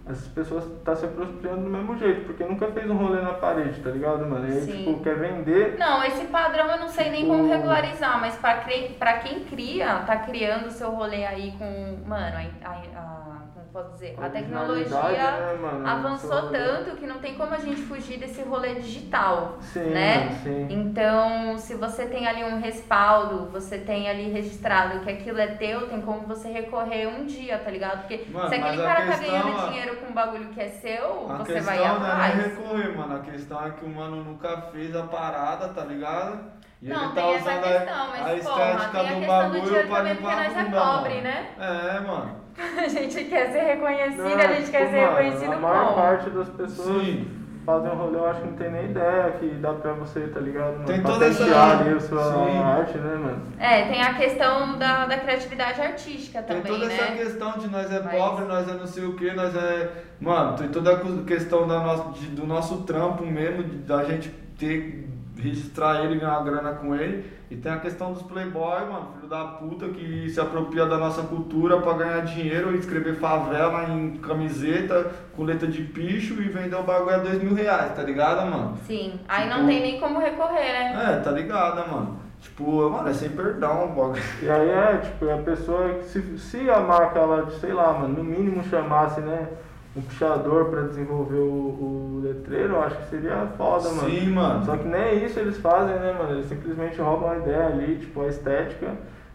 essas pessoas estão se apropriando do mesmo jeito, porque nunca fez um rolê na parede, tá ligado, mano? E aí, Sim. tipo, quer vender. Não, esse padrão eu não sei nem Tipo- como regularizar, mas pra, cre- pra quem cria, tá criando o seu rolê aí com. Mano, a, a- posso dizer? A tecnologia né, mano? avançou tanto que não tem como a gente fugir desse rolê digital. Sim, né? sim. Então, se você tem ali um respaldo, você tem ali registrado que aquilo é teu, tem como você recorrer um dia, tá ligado? Porque Mano, se aquele mas a cara tá questão, ganhando ó, dinheiro com um bagulho que é seu, A você vai não é nem atrás. recorrer, mano. A questão é que o mano nunca fez a parada, tá ligado? E Não, ele tá tem essa usando questão, a, a mas porra, estética tem a do questão do bagulho dinheiro pra também, porque a nós é pobre, mano. né? É, mano. A gente quer ser reconhecido, Não, a gente quer ser mano, reconhecido A maior como? parte das pessoas Sim. fazem um rolê, eu acho que não tem nem ideia que dá pra você, tá ligado? Mano? Tem toda essa- Patentear ali a sua Sim. arte, né, mano? É, tem a questão da, da criatividade artística Tem também, toda né? essa questão de nós é Mas- pobre, nós é não sei o que, nós é. Mano, tem toda a questão da nossa, de- do nosso trampo mesmo, da gente ter registrar ele e ganhar uma grana com ele. E tem a questão dos playboy, mano, filho da puta, que se apropria da nossa cultura pra ganhar dinheiro e escrever favela em camiseta com letra de picho e vender o bagulho a dois mil reais, tá ligado, mano? Sim, aí Tipo- não tem nem como recorrer, né? É, tá ligado, mano? Tipo, mano, é sem perdão o bagulho. E aí é, tipo, a pessoa, que se, se a marca, ela, sei lá, mano, no mínimo chamasse, né, um pichador pra desenvolver o, o letreiro, eu acho que seria foda, mano. Sim, mano. Só que nem isso eles fazem, né, mano? Eles simplesmente roubam a ideia ali, tipo, a estética,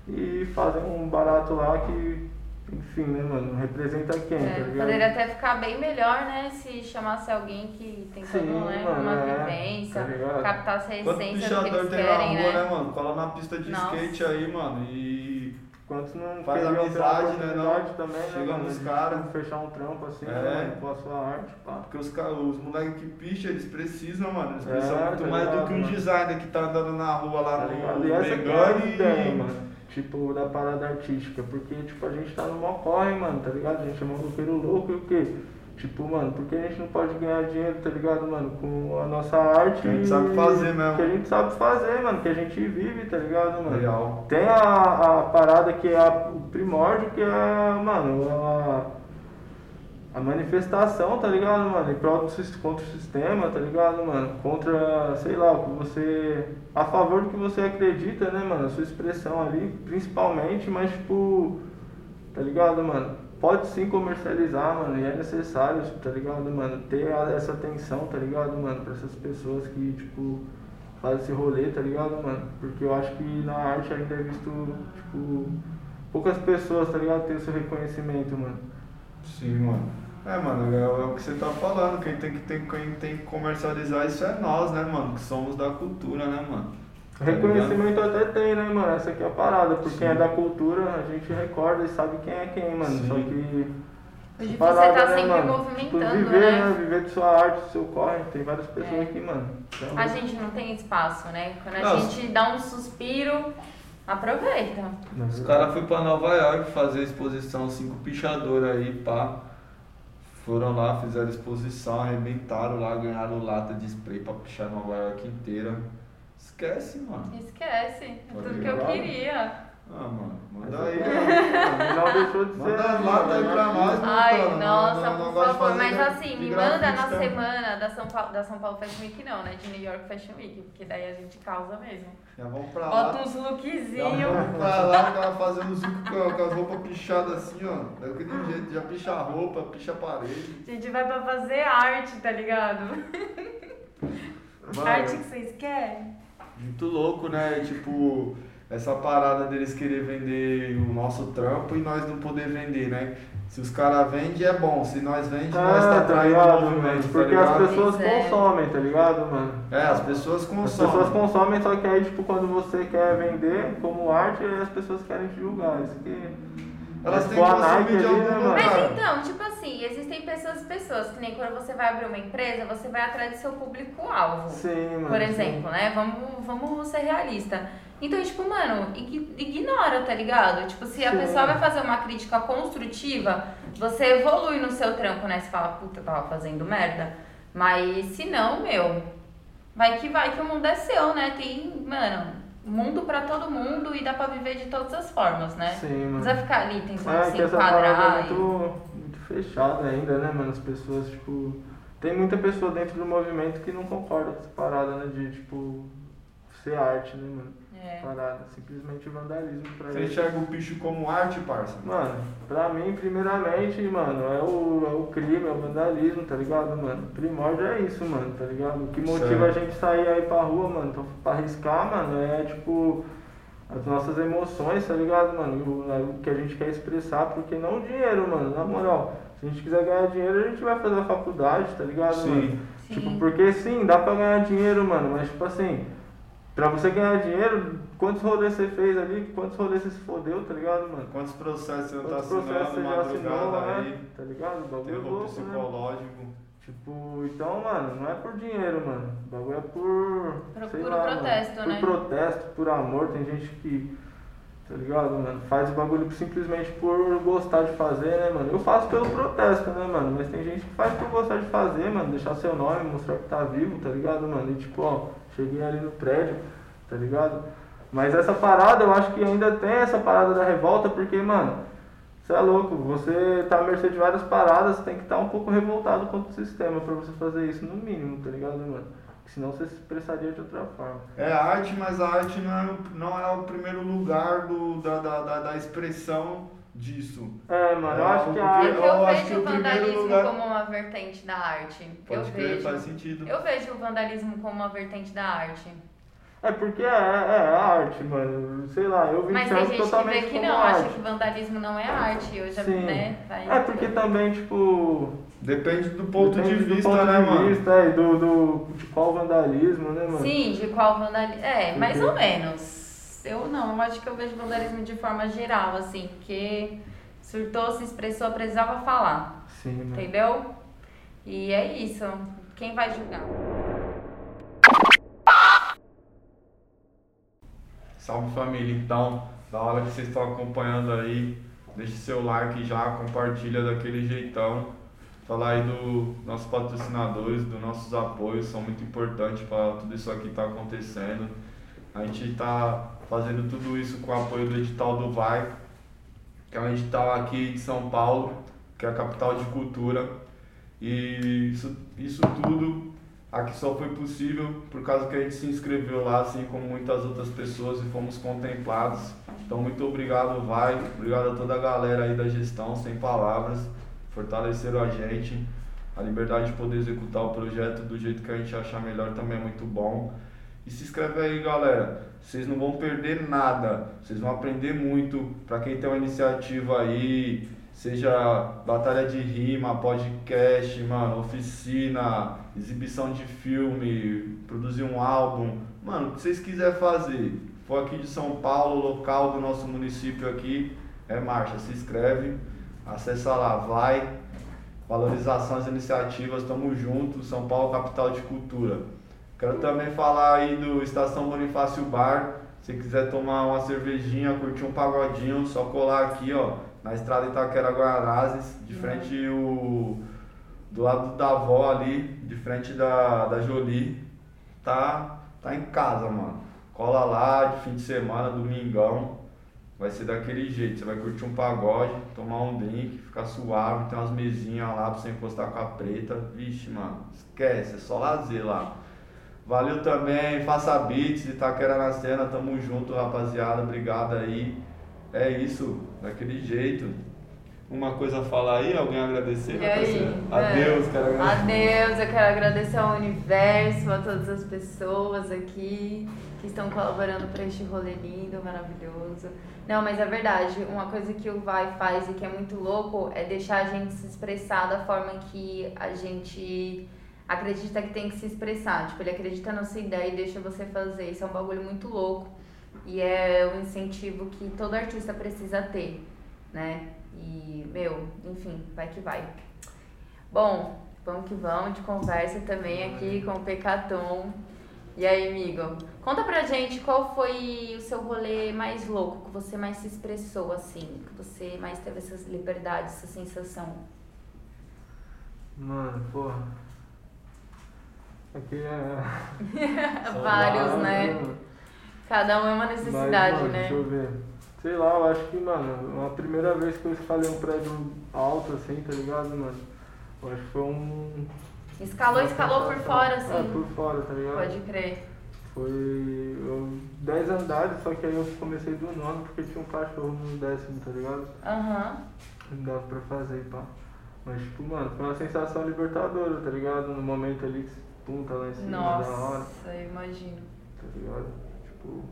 e fazem um barato lá que, enfim, né, mano, representa quem, tá É, ligado? poderia até ficar bem melhor, né? Se chamasse alguém que tem Sim, todo, né, mano, uma é, vivência, tá ligado? captasse a Quanto essência do que eles tem querem, na rua, né? né, mano? Cola na pista de Nossa. skate aí, mano, e. Quantos não Faz amizade, né, não? também, Chega né, nos de, cara. tipo, Fechar um trampo assim, É. né, com a sua arte, pá. Porque os, os moleques que picham, eles precisam, mano. Eles É, precisam muito tá mais do ligado, que um mano. designer que tá andando na rua lá Tá no? E que é ideia, e. mano. Tipo, da parada artística. Porque, tipo, a gente tá no mó corre, mano, tá ligado? A gente é maluqueiro louco e o quê? Tipo, mano, porque a gente não pode ganhar dinheiro, tá ligado, mano? Com a nossa arte. Que a gente sabe fazer mesmo. Que a gente sabe fazer, mano. Que a gente vive, tá ligado, mano? Real. Tem a, a parada que é a- o primórdio, que é, mano, a, a manifestação, tá ligado, mano? Em prol do, contra o sistema, tá ligado, mano? Contra, sei lá, o que você. A favor do que você acredita, né, mano? A sua expressão ali, principalmente, mas tipo. Tá ligado, mano? Pode sim comercializar, mano, e é necessário, tá ligado, mano? Ter essa atenção, tá ligado, mano? Pra essas pessoas que, tipo, fazem esse rolê, tá ligado, mano? Porque eu acho que na arte ainda é visto, tipo, poucas pessoas, tá ligado, ter esse reconhecimento, mano. Sim, mano. É, mano, é, é o que você tá falando. Quem tem, que, tem, quem tem que comercializar isso é nós, né, mano? Que somos da cultura, né, mano? Tá Reconhecimento até tem, né, mano? Essa aqui é a parada. Por Sim. quem é da cultura, a gente recorda e sabe quem é quem, mano. Sim. Só que Hoje essa você tá parada, né, sempre mano? movimentando, tipo, viver, né? né? Viver de sua arte, do seu corre. Tem várias pessoas É. aqui, mano. Então, A gente não tem espaço, né? Quando a Não, gente dá um suspiro, aproveita. Os caras foram pra Nova York fazer exposição, cinco pichadores aí, pá. Foram lá, fizeram exposição, arrebentaram lá, ganharam lata de spray pra pichar Nova York inteira. Esquece, mano. Esquece. É Pode tudo que eu legal. queria. Ah, mano, manda aí. Não deixou de ser. Manda aí pra nós, mano. Ai, Montana, nossa, não- não por favor. Mas de- assim, de me manda na semana da São, Paulo, da São Paulo Fashion Week, não, né? De New York Fashion Week, porque daí a gente causa mesmo. Já vamos pra lá. Bota uns Já lookzinhos. vamos pra lá, ficava fazendo zico com, com as roupas pichadas assim, ó. Daquele jeito, já picha a roupa, picha a parede. A gente vai pra fazer arte, tá ligado? Mano, Arte que vocês querem. Muito louco, né? Tipo, essa parada deles querer vender o nosso trampo e nós não poder vender, né? Se os caras vendem é bom, se nós vendemos, nós tá Ah, tá traindo ligado, o movimento, mano? tá Porque as ligado? pessoas é. consomem, tá ligado, mano? É, as pessoas As consomem. pessoas consomem, só que aí, tipo, quando você quer vender como arte, aí as pessoas querem te julgar. Isso que. Elas Mas têm que Nike consumir de ali, algum né? Mas então, tipo assim, existem pessoas e pessoas, que nem quando você vai abrir uma empresa, você vai atrás do seu público-alvo. Sim, mano. Por sim. exemplo, né? Vamos, vamos ser realista. Então, tipo, mano, ig- ignora, tá ligado? Tipo, se a Sim. pessoa vai fazer uma crítica construtiva, você evolui no seu trampo, né? Você fala, puta, eu tava fazendo merda. Mas se não, meu, vai que vai que o mundo é seu, né? Tem, mano, mundo pra todo mundo e dá pra viver de todas as formas, né? Sim, Não mano. precisa ficar ali tentando É se enquadrar. é muito, muito fechada ainda, né, mano? As pessoas, tipo. Tem muita pessoa dentro do movimento que não concorda com essa parada, né? De, tipo, ser arte, né, mano? É. Parada. Simplesmente vandalismo pra Você eles. enxerga o picho como arte, parça? Mano, pra mim, primeiramente, mano, é o, é o crime, é o vandalismo, tá ligado, mano? Primórdio é isso, mano, tá ligado? O que motiva a Certo. gente sair aí pra rua, mano, pra, pra arriscar, mano, é tipo as nossas emoções, tá ligado, mano? O, é o que a gente quer expressar, porque não o dinheiro, mano, na moral. Se a gente quiser ganhar dinheiro, a gente vai fazer a faculdade, tá ligado, mano? Sim. Sim. Tipo, porque sim, dá pra ganhar dinheiro, mano, mas tipo assim, pra você ganhar dinheiro, quantos rolês você fez ali, quantos rolês você se fodeu, tá ligado, mano? Quantos processos você não tá Quantos processos assinando, você já assinou, madrugada né? aí, Tá ligado? Bagulho é terror louco, né? Tipo, então, mano, não é por dinheiro, mano. O bagulho é por. Por sei puro lá, protesto, mano. né? Por protesto, por amor. Tem gente que. Tá ligado, mano? Faz o bagulho simplesmente por gostar de fazer, né, mano? Eu faço pelo protesto, né, mano? Mas tem gente que faz por gostar de fazer, mano. Deixar seu nome, mostrar que tá vivo, tá ligado, mano? E tipo, ó, cheguei ali no prédio, tá ligado? Mas essa parada, eu acho que ainda tem essa parada da revolta, porque, mano, você é louco, você tá à mercê de várias paradas, você tem que estar um pouco revoltado contra o sistema pra você fazer isso, no mínimo, tá ligado, mano? Senão você se expressaria de outra forma. É arte, mas a arte não é, o- não é o primeiro lugar do, da, da, da, da expressão disso. É, mano, eu É, acho que a É arte. que eu, eu acho vejo que o vandalismo lugar- como uma vertente da arte. Pode eu crer, vejo. faz sentido. Eu vejo o vandalismo como uma vertente da arte. É porque é, é, é arte, mano. Sei lá, eu vi Mas tem gente que vê que não, arte. acha que vandalismo não é arte. Eu já, Sim. né? Vai... É porque também, tipo. Depende do ponto depende de do vista, ponto né, de mano? vista, é, do, do, de qual vandalismo, né, mano? Sim, de qual vandalismo. É, mais Porque- ou menos. Eu não, eu acho que eu vejo vandalismo de forma geral, assim, porque surtou, se expressou, precisava falar. Sim, mano. Entendeu? E é isso. Quem vai julgar? Salve família, então, da hora que vocês estão acompanhando aí, deixe seu like já, compartilha daquele jeitão. Falar aí dos nossos patrocinadores, dos nossos apoios, são muito importantes para tudo isso aqui estar acontecendo. A gente está fazendo tudo isso com o apoio do edital do Vai, que é um edital aqui de São Paulo, que é a capital de cultura. E isso, isso tudo aqui só foi possível por causa que a gente se inscreveu lá, assim como muitas outras pessoas, e fomos contemplados. Então, muito obrigado, Vai. Obrigado a toda a galera aí da gestão, sem palavras. Fortaleceram a gente. A liberdade de poder executar o projeto do jeito que a gente achar melhor também é muito bom. E se inscreve aí, galera. Vocês não vão perder nada. Vocês vão aprender muito. Para quem tem uma iniciativa aí, seja batalha de rima, podcast, mano, oficina, exibição de filme, produzir um álbum. Mano, o que vocês quiserem fazer, for aqui de São Paulo, local do nosso município aqui, é marcha. Se inscreve, acessa lá, vai. valorização às iniciativas, tamo junto, São Paulo capital de cultura. Quero também falar aí do Estação Bonifácio Bar, se quiser tomar uma cervejinha, curtir um pagodinho, só colar aqui, ó, na estrada Itaquera Guarazes, de frente o do lado da avó ali, de frente da, da Jolie, tá, tá em casa, mano. Cola lá de fim de semana, domingão. Vai ser daquele jeito, você vai curtir um pagode, tomar um drink, ficar suave, tem umas mesinhas lá pra você encostar com a preta. Vixe, mano, esquece, é só lazer lá. Valeu também, faça beats, Itaquera na cena, tamo junto, rapaziada, obrigado aí. É isso, daquele jeito. Uma coisa a falar aí, alguém agradecer? E aí? Adeus, É. quero agradecer. Adeus, eu quero agradecer ao universo, a todas as pessoas aqui que estão colaborando para este rolê lindo, maravilhoso. Não, mas é verdade, uma coisa que o Vai faz e que é muito louco é deixar a gente se expressar da forma que a gente acredita que tem que se expressar. Tipo, ele acredita na sua ideia e deixa você fazer. Isso é um bagulho muito louco. E é um incentivo que todo artista precisa ter, né? E, meu, enfim, vai que vai. Bom, vamos que vamos de conversa também aqui com o Pecaton. E aí, amigo? Conta pra gente qual foi o seu rolê mais louco, que você mais se expressou assim, que você mais teve essas liberdades, essa sensação. Mano, porra. Aqui é. Vários, vários, né? Cada um é uma Mas, necessidade, mano, né? Deixa eu ver. Sei lá, eu acho que, mano, a primeira vez que eu escalei um prédio alto assim, tá ligado, mano? Eu acho que foi um. Escalou, escalou por fora, É, assim. por fora, tá ligado? Pode crer. Foi eu, 10 andares, só que aí eu comecei do nono porque tinha um cachorro no décimo, tá ligado? Aham. Não dava pra fazer, pá. Mas, tipo, mano, foi uma sensação libertadora, tá ligado? No momento ali que pum, tá lá em cima, da hora, Nossa, imagino. tá ligado? Tipo,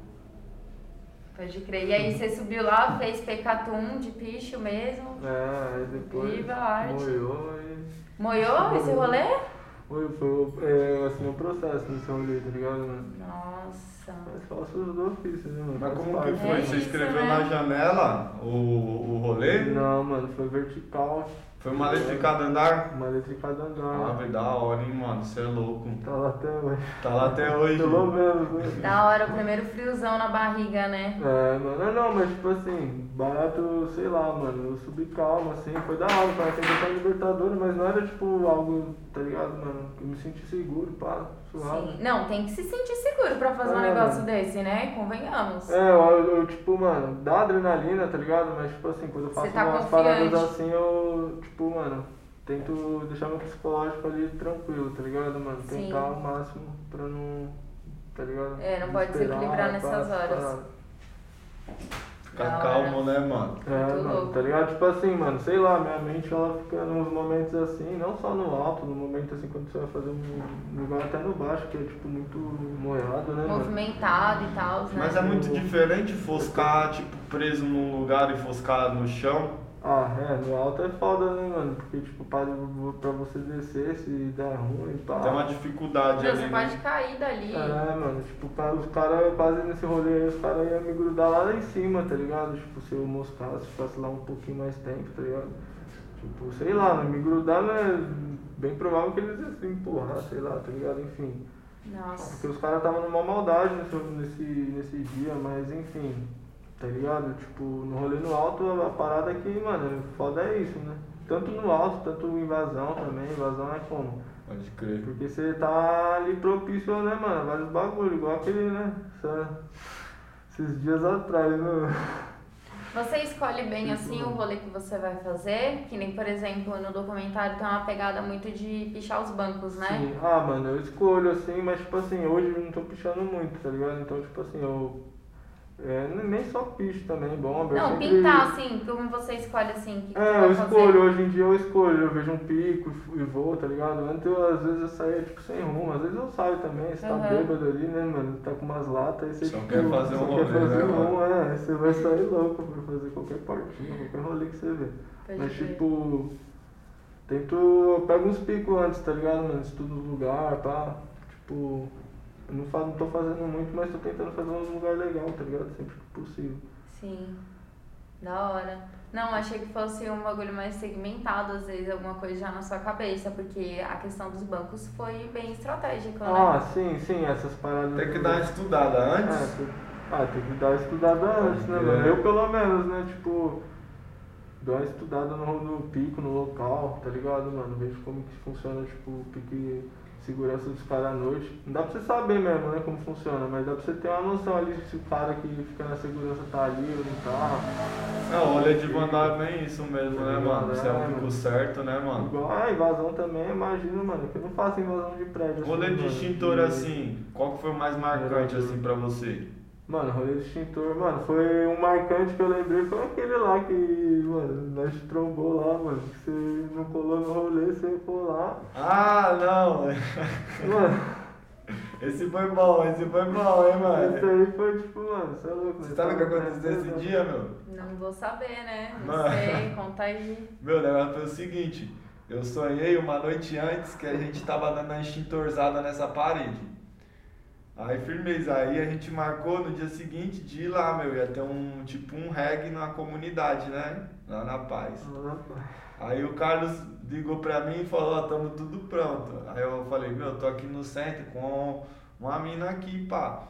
Pode crer. E aí você subiu lá, fez pecatum de picho mesmo? é, aí depois Viva a arte. moiou e. Moiou esse rolê? Foi, foi, é, assim, um processo nesse rolê, tá ligado, mano? Nossa. Mas faço os dois ofícios, né, mano? Mas como que foi? É Você isso, escreveu né? na janela o, o rolê? Não, mano, foi vertical. Foi uma letra de cada andar? Uma letra de cada andar. Ah, vai da hora, hein, mano? Você é louco. Tá lá até hoje. Tá lá até hoje. Pelo menos, né? Da hora, o primeiro friozão na barriga, né? É, mano, não, não, mas tipo assim, barato, sei lá, mano, eu subi calma, assim, foi da hora, cara, tem que libertadora, mas não era tipo algo, tá ligado, mano, que eu me senti seguro, pá, suave. Sim. Não, tem que se sentir seguro pra fazer um É, negócio mano. desse, né? Convenhamos. É, eu, eu, tipo, mano, dá adrenalina, tá ligado? Mas tipo assim, quando eu Você faço tá umas confiante. paradas assim, eu, tipo, mano, tento deixar meu psicológico ali tranquilo, tá ligado, mano? Sim. Tentar ao máximo pra não, tá ligado? É, não pode desequilibrar nessas horas. parada. Fica Da hora. calmo, né, mano? É, Muito mano, louco. tá ligado? Tipo assim, mano, sei lá, minha mente ela fica nos momentos assim, não só no alto, no momento assim, quando você vai fazer um lugar até no baixo, que é tipo muito moiado, né, mano? Movimentado e tal, né? Mas é muito diferente foscar, tipo, preso num lugar e foscar no chão. Ah, é, no alto é foda, né, mano? Porque, tipo, pra, pra você descer, se der ruim, pá. Tem uma dificuldade Meu, ali, você né? pode cair dali. É, mano, tipo, pra- os caras quase nesse rolê aí, os caras iam me grudar lá, lá em cima, tá ligado? Tipo, se eu moscasse, ficasse lá um pouquinho mais tempo, tá ligado? Tipo, sei lá, né? me grudar não é bem provável que eles iam se empurrar, sei lá, tá ligado? Enfim. Nossa. Porque os caras estavam numa maldade nesse, nesse, nesse dia, mas enfim, tá ligado? Tipo, no rolê no alto, a, a parada é que, mano, foda é isso, né? Tanto no alto, tanto invasão também, invasão é como? Pode crer. Porque você tá ali propício, né, mano? Vários bagulho, igual aquele, né? Essa- esses dias atrás, né? Você escolhe bem assim o rolê que você vai fazer? Que nem, por exemplo, no documentário tem uma pegada muito de pichar os bancos, né? Sim. Ah, mano, eu escolho assim, mas tipo assim, hoje eu não tô pichando muito, tá ligado? Então, tipo assim, eu. É, nem só picho também, bomba. Não, sempre- pintar assim, como você escolhe assim, que, que É, vai eu fazer? escolho, hoje em dia eu escolho, eu vejo um pico e vou, tá ligado? Antes eu, às vezes eu saía tipo sem rumo, às vezes eu saio também, você tá Aham. bêbado ali, né, mano? Tá com umas latas, aí você Só tipo, quer fazer um rolê, quer fazer né, um é, aí você vai sair louco pra fazer qualquer portinha, qualquer rolê que você vê. Pode Mas crer. tipo, tento, eu pego uns picos antes, tá ligado, mano? Estudo o lugar, pá, tipo, eu não, tô fazendo muito, mas tô tentando fazer um lugar legal, tá ligado? Sempre que possível. Sim. Da hora. Não, achei que fosse um bagulho mais segmentado, às vezes, alguma coisa já na sua cabeça, porque a questão dos bancos foi bem estratégica, né? Ah, sim, sim, essas paradas. Tem que do- dar uma estudada É, antes. tem- ah, tem que dar uma estudada antes, né, É. mano? Eu pelo menos, né, tipo, dou uma estudada no, no pico, no local, tá ligado, mano? Vejo como que funciona, tipo, o pique segurança dos caras à noite. Não dá pra você saber mesmo, né, como funciona, mas dá pra você ter uma noção ali se o cara que fica na segurança tá ali ou não tá. Não, olha de mandar é bem isso mesmo, né, mano? Se é um pico certo, né, mano? Igual a invasão também, imagina, mano, que eu não faço invasão de prédio. assim, Rolê de mano. extintor assim, qual que foi o mais marcante assim pra você? Mano, rolê de extintor, mano, foi um marcante que eu lembrei, foi aquele lá que, mano, nós trombou lá, mano, que você não colou no rolê, você foi lá. Ah, não! Mano, Esse foi bom, esse foi bom, hein, isso mano? aí foi tipo, mano, você é louco. Você sabe o que aconteceu esse dia, meu? Não vou saber, né? Não Mano. sei, conta aí. Meu, o negócio foi o seguinte, eu sonhei uma noite antes que a gente tava dando a extintorzada nessa parede. Aí firmeza, aí a gente marcou no dia seguinte de ir lá, meu, ia ter um tipo um reggae na comunidade, né? Lá na paz. Aí o Carlos ligou pra mim e falou, ó, tamo tudo pronto. Aí eu falei, meu, tô aqui no centro com uma mina aqui, pá.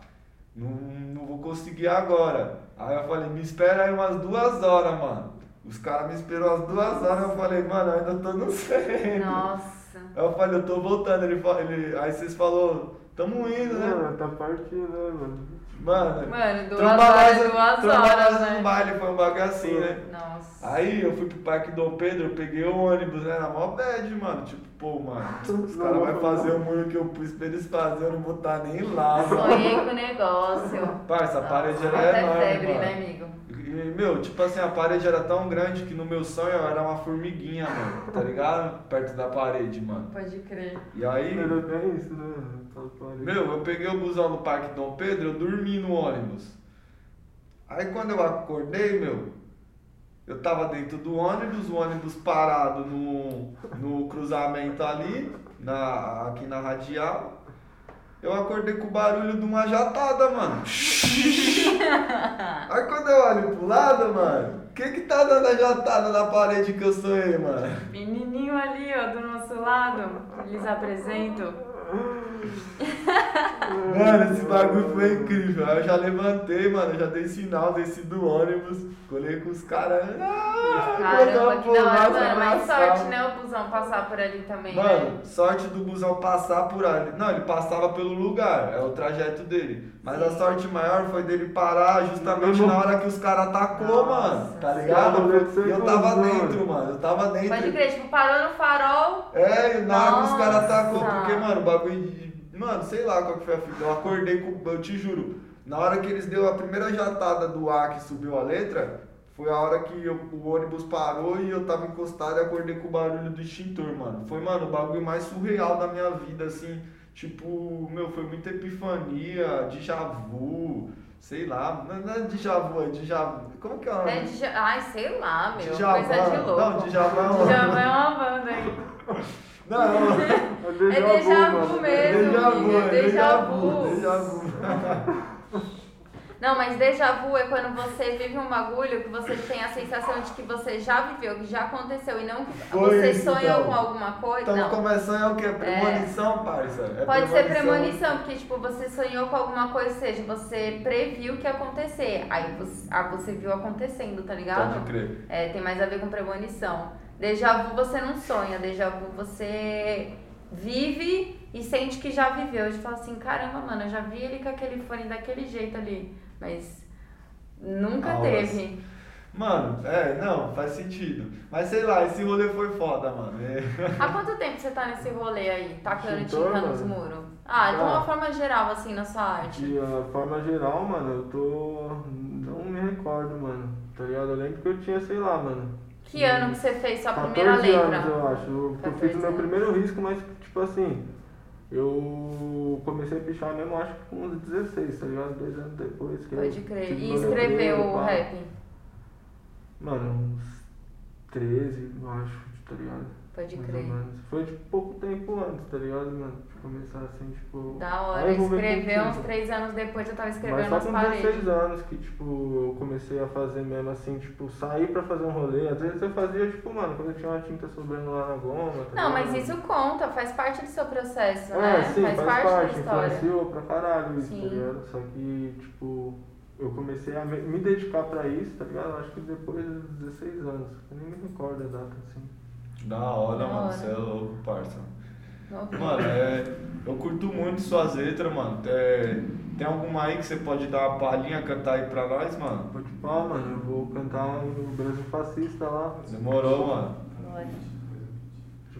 Não, não vou conseguir agora. Aí eu falei, me espera aí umas duas horas, mano. Os caras me esperou as duas horas, eu falei, mano, eu ainda tô no centro. Nossa. Aí eu falei, eu tô voltando. Ele, ele, aí vocês falou, tamo indo, né? Mano, tá partindo, né, mano? Mano, Mano, duas horas, duas horas, né? no baile, foi um bagulho assim, né? Nossa. Aí eu fui pro Parque Dom Pedro, eu peguei o ônibus, né? Na mó bad, mano. Tipo, pô, mano, os caras vão fazer o muro que eu pus pra eles fazerem, eu não vou estar nem lá, mano. Sonhei com o negócio. Parça, a parede era Até enorme, febre, mano. né, amigo? E, meu, tipo assim, a parede era tão grande que no meu sonho era uma formiguinha, mano, tá ligado? Perto da parede, mano. Pode crer. E aí, Era bem isso, né? Meu, eu peguei o busão no Parque Dom Pedro, eu dormi no ônibus. Aí quando eu acordei, meu, eu tava dentro do ônibus, o ônibus parado no, no cruzamento ali, na, aqui na radial. Eu acordei com o barulho de uma jatada, mano. Aí quando eu olho pro lado, mano, o que que tá dando a jatada na parede que eu sonhei, mano? Menininho ali, ó, do nosso lado. Lhes apresento. Mano, esse bagulho foi incrível. Aí eu já levantei, mano, já dei sinal, desci do ônibus, colei com os caras. Ah, Caramba, que da hora, mano. Mas sorte, né, o busão passar por ali também, né? Mano, sorte do busão passar por ali. Não, ele passava pelo lugar, é o trajeto dele. Mas a sorte maior foi dele parar justamente na hora que os caras atacou, Nossa. mano. Tá ligado? E eu tava dentro, mano. Eu tava dentro. Pode crer, tipo, parou no farol. É, e na hora que os caras atacou, porque, mano, o bagulho de. Mano, sei lá qual que foi a fita. Eu acordei com. Eu te juro. Na hora que eles deu a primeira jatada do ar que subiu a letra, foi a hora que eu- o ônibus parou e eu tava encostado e acordei com o barulho do extintor, mano. Foi, mano, o bagulho mais surreal da minha vida, assim. Tipo, meu, foi muita epifania, déjà vu, sei lá. Não não é déjà vu, é déjà vu. Como que é o nome? É de... Ai, sei lá, meu. Djavan. Coisa de louco. Não, Djavan é um- Djavan é uma banda aí. Não. É É déjà vu mesmo. Déjà vu, é déjà déjà vu. vu, déjà vu. Não, mas déjà vu é quando você vive um bagulho que você tem a sensação de que você já viveu, que já aconteceu, e não que Foi você isso, sonhou então. com alguma coisa. Então não. começando é o que? Premonição, parça? É Pode ser premonição, porque tipo, você sonhou com alguma coisa, ou seja, você previu que ia acontecer. Aí você, ah, você viu acontecendo, tá ligado? Pode crer. É, tem mais a ver com premonição. Déjà vu você não sonha, déjà vu você vive e sente que já viveu. De falar assim, caramba, mano, eu já vi ele com aquele fone daquele jeito ali. Mas nunca Aulas. teve. Mano, é, não, faz sentido. Mas sei lá, esse rolê foi foda, mano. É. Há quanto tempo você tá nesse rolê aí, tacando e Extintor, tincando os mano. muros? Ah, de Ah. uma forma geral, assim, na sua arte. De uma forma geral, mano, eu tô. Não me recordo, mano. Tá ligado? Eu lembro que eu tinha, sei lá, mano. Que ano que você fez sua 14 primeira letra? anos, eu acho. Eu, eu 14 fiz o meu primeiro risco, mas, tipo assim, eu comecei a pichar mesmo, acho que com uns 16, tá ligado? Dois anos depois. Que Pode crer. E escreveu o rap? Mano, uns 13, eu acho, tá ligado? Pode Mais crer. Foi tipo pouco tempo antes, tá ligado, mano? De começar assim, tipo. Da hora. Escreveu uns três anos depois, eu tava Mas escrevendo só nas com paredes. 16 anos que, tipo, eu comecei a fazer mesmo assim, tipo, sair pra fazer um rolê. Às vezes eu fazia, tipo, mano, quando eu tinha uma tinta sobrando lá na goma. tá Não, mas isso conta, faz parte do seu processo, É, né? sim, faz, parte, da história. influenciou pra caralho isso, Sim. tá ligado? Só que, tipo, eu comecei a me dedicar pra isso, tá ligado? Acho que depois dos 16 anos. Eu nem me recordo a data, assim. Da hora, Da mano. hora. Você é louco, parça. Mano, é, eu curto muito suas letras, mano. É, tem alguma aí que você pode dar uma palhinha, cantar aí pra nós, mano? Pode pá, mano, eu vou cantar o Brasil Fascista lá. Demorou, mano. Bora.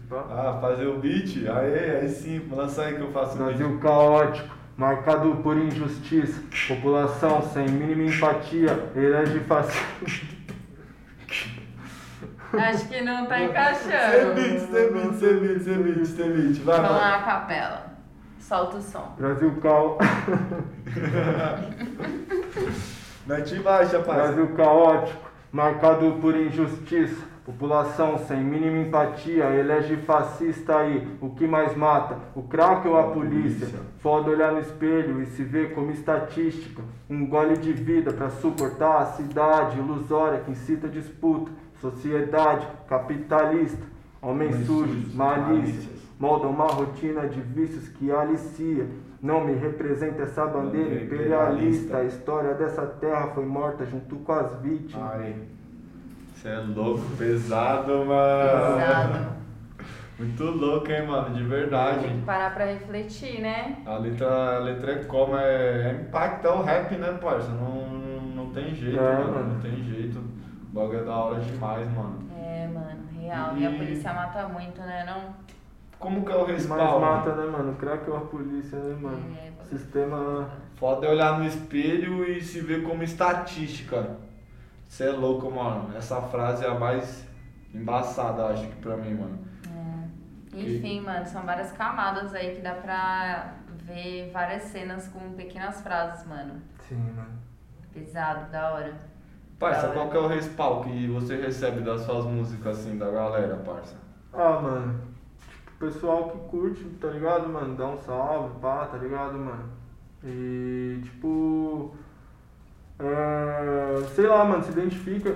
Pode. Ah, fazer o beat? Aí, aí sim, lança aí que eu faço o beat. Brasil caótico, marcado por injustiça, população sem mínima empatia, elege fascista. Acho que não tá encaixando. beat, sem beat, sem beat. Vai, Vamos lá, capela. Solta o som. Brasil caótico. Mete baixa, parça. Brasil caótico, marcado por injustiça, população sem mínima empatia, elege fascista aí, o que mais mata, o crack ou a polícia? Foda olhar no espelho e se ver como estatística, um gole de vida pra suportar a cidade ilusória que incita disputa, sociedade capitalista, homens Homens sujos, sujos, malícias, malícias. molda uma rotina de vícios que alicia. Não me representa essa bandeira imperialista. A história dessa terra foi morta junto com as vítimas. Aí. Você é louco, pesado, mano. Pesado. Muito louco, hein, mano, de verdade. Tem que parar pra refletir, né? A letra, a letra é como, é, é impacta o rap, né, parça? Não, não tem jeito, É, mano, mano. não tem jeito. O bagulho é da hora demais, mano. É, mano, real. E a E- polícia mata muito, né? Não? Como que é o que respaldo? mata, né, mano? Crack ou a polícia, né, mano? É, bagulho. Sistema. Foda é olhar no espelho e se ver como estatística. Você é louco, mano. Essa frase é a mais embaçada, acho que pra mim, mano. É. Enfim, mano, são várias camadas aí que dá pra ver várias cenas com pequenas frases, mano. Sim, mano. Pesado, da hora. Parça, qual que é o respaldo que você recebe das suas músicas, assim, da galera, parça? Ah, mano. Tipo, o pessoal que curte, tá ligado, mano? Dá um salve, pá, tá ligado, mano? E, tipo. É, sei lá, mano, se identifica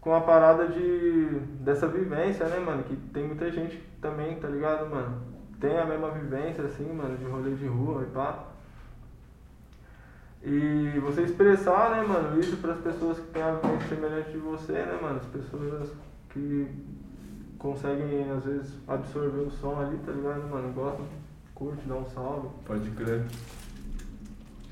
com a parada de dessa vivência, né, mano? Que tem muita gente também, tá ligado, mano? Tem a mesma vivência, assim, mano, de rolê de rua e pá. E você expressar, né, mano, isso pras pessoas que têm a vivência semelhante de você, né, mano? As pessoas que conseguem, às vezes, absorver o som ali, tá ligado, mano? Gostam, curte, dá um salve. Pode crer.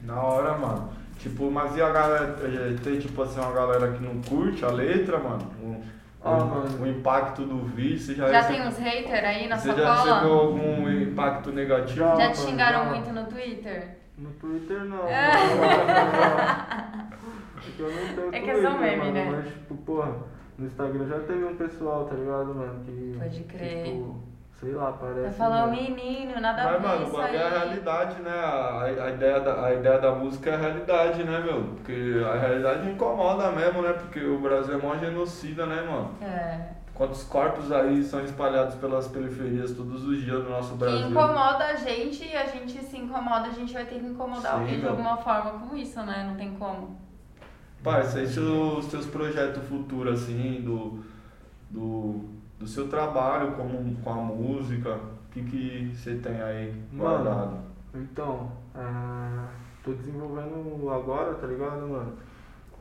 Na hora, mano. Tipo, mas e a galera, eh, tem tipo assim, uma galera que não curte a letra, mano? O, Ah, o- impacto do vídeo, você já, Já recebe- tem uns haters aí na Você sua já recebeu cola? algum impacto negativo? Já. Te xingaram já. muito no Twitter? No Twitter não. É. Porque eu não tenho É que é só Twitter, meme, mano, né? Mas, tipo, porra, no Instagram já teve um pessoal, tá ligado, mano? Que. Pode crer. Tipo, sei lá, parece. Você falou, menino, nada a Mas, ver mano, o isso bagulho é a realidade, né? A, a, ideia da, a ideia da música é a realidade, né, meu? Porque a realidade incomoda mesmo, né? Porque o Brasil é mó genocida, né, mano? É. Quantos corpos aí são espalhados pelas periferias todos os dias do nosso Que Brasil? incomoda a gente e a gente se incomoda, a gente vai ter que incomodar Sim, alguém de alguma forma com isso, né? Não tem como. Parça, e seus, seus projetos futuros, assim, do, do, do seu trabalho como, com a música, o que, que você tem aí Mano. guardado? Então, é, tô desenvolvendo agora, tá ligado, mano?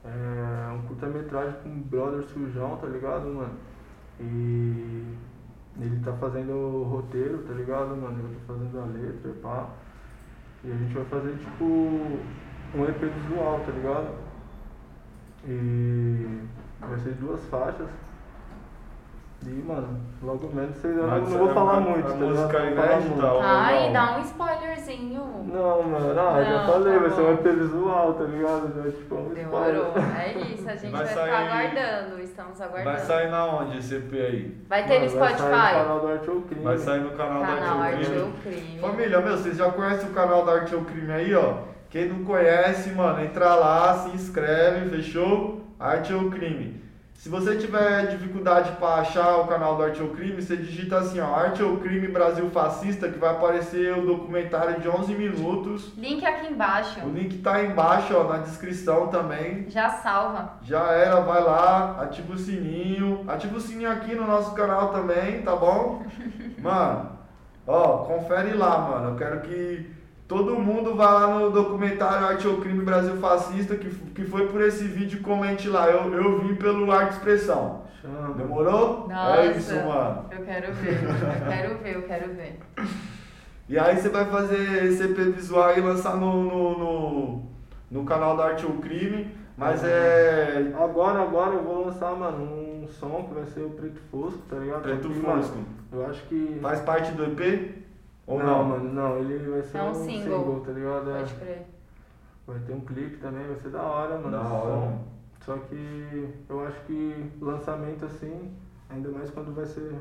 É, um curta-metragem com o brother sujão, tá ligado, mano? E ele tá fazendo o roteiro, tá ligado, mano? Eu tô fazendo a letra, pá. E a gente vai fazer tipo um EP visual, tá ligado? E vai ser duas faixas. E, mano, logo menos vocês não, não vou é falar uma- muito, a tá ligado? música Não inédita, muito. ó. Ai, não. dá um spoilerzinho. Não, mano, ah, já Não, falei, tá vai ser um EP visual, tá ligado? Já, tipo, um Demorou. spoiler. É isso, a gente Vai vai, sair- ficar aguardando. Estamos aguardando. Vai sair na onde esse EP aí? Vai ter no Mano, Vai sair no Spotify? canal do Arte ou Crime. Vai sair no canal, Canal da Arte Arte ou Crime. Família, meu, vocês já conhecem o canal da Arte ou Crime aí, ó? Quem não conhece, mano, entra lá, se inscreve, fechou? Arte ou Crime. Se você tiver dificuldade para achar o canal do Arte ou Crime, você digita assim, ó, Arte ou Crime Brasil Fascista, que vai aparecer o documentário de 11 minutos. Link aqui embaixo. O link tá aí embaixo, ó, na descrição também. Já salva. Já era, vai lá, ativa o sininho. Ativa o sininho aqui no nosso canal também, tá bom? Mano, ó, confere lá, mano. Eu quero que todo mundo vá lá no documentário Arte ou Crime Brasil Fascista, que, que foi por esse vídeo, comente lá. Eu, eu vim pelo Arte Expressão. Chama. Demorou? Nossa. É isso, mano. Eu quero ver. Eu quero ver, eu quero ver. E aí você vai fazer esse EP visual e lançar no, no, no, no canal da Arte ou Crime. Mas é. Agora, agora eu vou lançar, mano, um som que vai ser o Preto Fosco, tá ligado? Preto Fosco. Eu acho que. Faz parte do EP? Ou não, não? mano, não, ele vai ser É um um single. tá ligado? É. Pode crer. Vai ter um clipe também, vai ser da hora, mano. Da hora. som. Só que eu acho que lançamento assim, ainda mais quando vai ser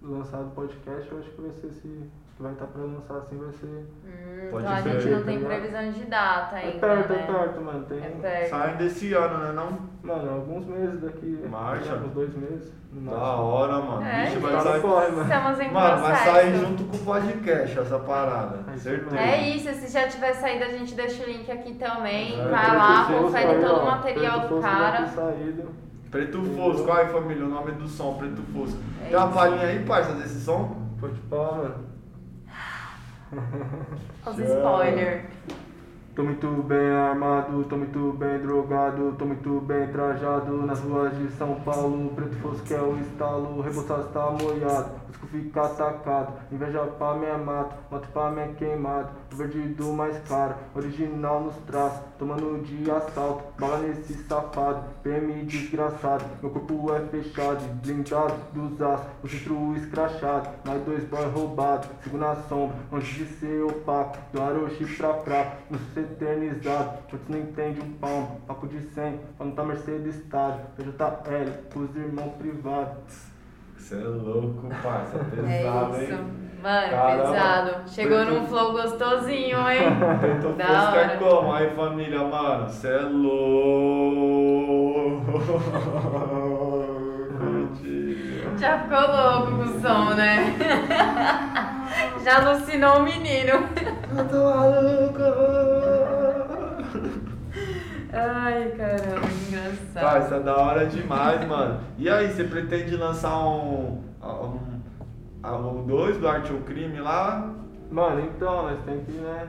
lançado o podcast, eu acho que vai ser esse. Que vai estar pra lançar assim, vai ser. Hum, Pode então a crer, gente não tá tem previsão de data É ainda. perto, né? é perto, mano. Tem. É perto. Sai desse ano, né? Não? Mano, alguns meses daqui. Marcha. Uns dois meses. Da hora, mano. É, Vixe, vai Tá no sair. corre, mano. Estamos em Mano, vai sair junto com o podcast essa parada. É isso Certeza. É isso, se já tiver saído, a gente deixa o link aqui também. É, Vai lá, confere todo ó, o material do vai cara. saído. Preto Fosco, aí família, o nome do som, Preto Fosco. É Tem uma palhinha aí, parça, desse som? Pode pá, mano. Os spoilers. Tô muito bem armado, tô muito bem drogado, tô muito bem trajado nas ruas de São Paulo. Preto fosco é o estalo, reboçado está molhado, fica atacado. Inveja pra minha mato, moto pra minha queimado. O verde do mais caro, original nos traços, tomando de assalto. Bala nesse safado, PM desgraçado. Meu corpo é fechado, blindado dos aços, o centro escrachado. Mais dois boy roubado, sigo na sombra, antes de ser opaco. Do Arochi pra não sou eternizado. Muitos não entendem um palmo, papo de 100, pra não tá Mercedes estádio. PJL, os irmãos privados. Você é louco, parça. É Pesado, isso. hein? Mano, Caramba. pesado. Chegou Preto- num flow gostosinho, hein? Preto Da é hora. como? Aí, família, mano, você é louco. Já ficou louco com o som, né? Já alucinou o menino. Eu tô maluco. Ai, caramba, engraçado. Cara, isso é da hora demais, mano. E aí, você pretende lançar um. um, um dois do Arte ou Crime lá? Mano, então, nós tem que, né?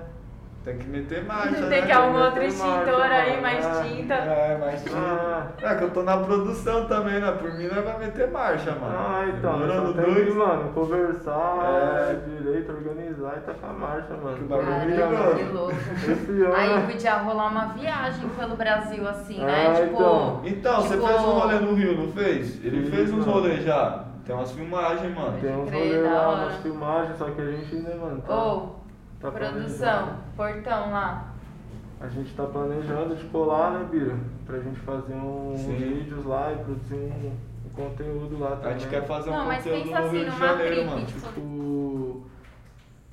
Tem que meter marcha, Tem né? que arrumar outro Tem extintor marcha, aí, mais É. tinta. É, mas tinha. Ah. É que eu tô na produção também, né? Por mim, nós vai meter marcha, mano. Ah, então, Demorando só tem que, dois. mano, conversar É. direito, organizar e tacar a marcha, mano. Que bagulho Caramba, que louco. Esse ano. Aí podia rolar uma viagem pelo Brasil, assim, Ah, né? Tipo. então. Então, você tipo, fez um rolê no Rio, não fez? Ele Fiz, fez uns rolês já. Tem umas filmagens, mano. Tem uns rolês lá, umas filmagens, só que a gente, né, mano, tá, Ou, tá produção, planejando. portão lá. A gente tá planejando de colar, né, Bira? Pra gente fazer uns Sim. vídeos lá e produzir um, um conteúdo lá A também. gente quer fazer um Não, mas conteúdo pensa no assim, Rio de Janeiro, clipe, mano. tipo, Tipo,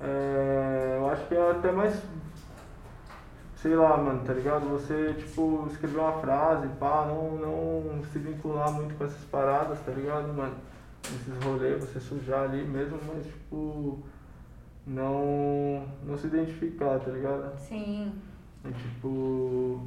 é, eu acho que é até mais, sei lá, mano, tá ligado? Você, tipo, escrever uma frase, pá, não, não se vincular muito com essas paradas, tá ligado, mano? Esses rolês, você sujar ali mesmo, mas, tipo, não, não se identificar, tá ligado? Sim. É, tipo,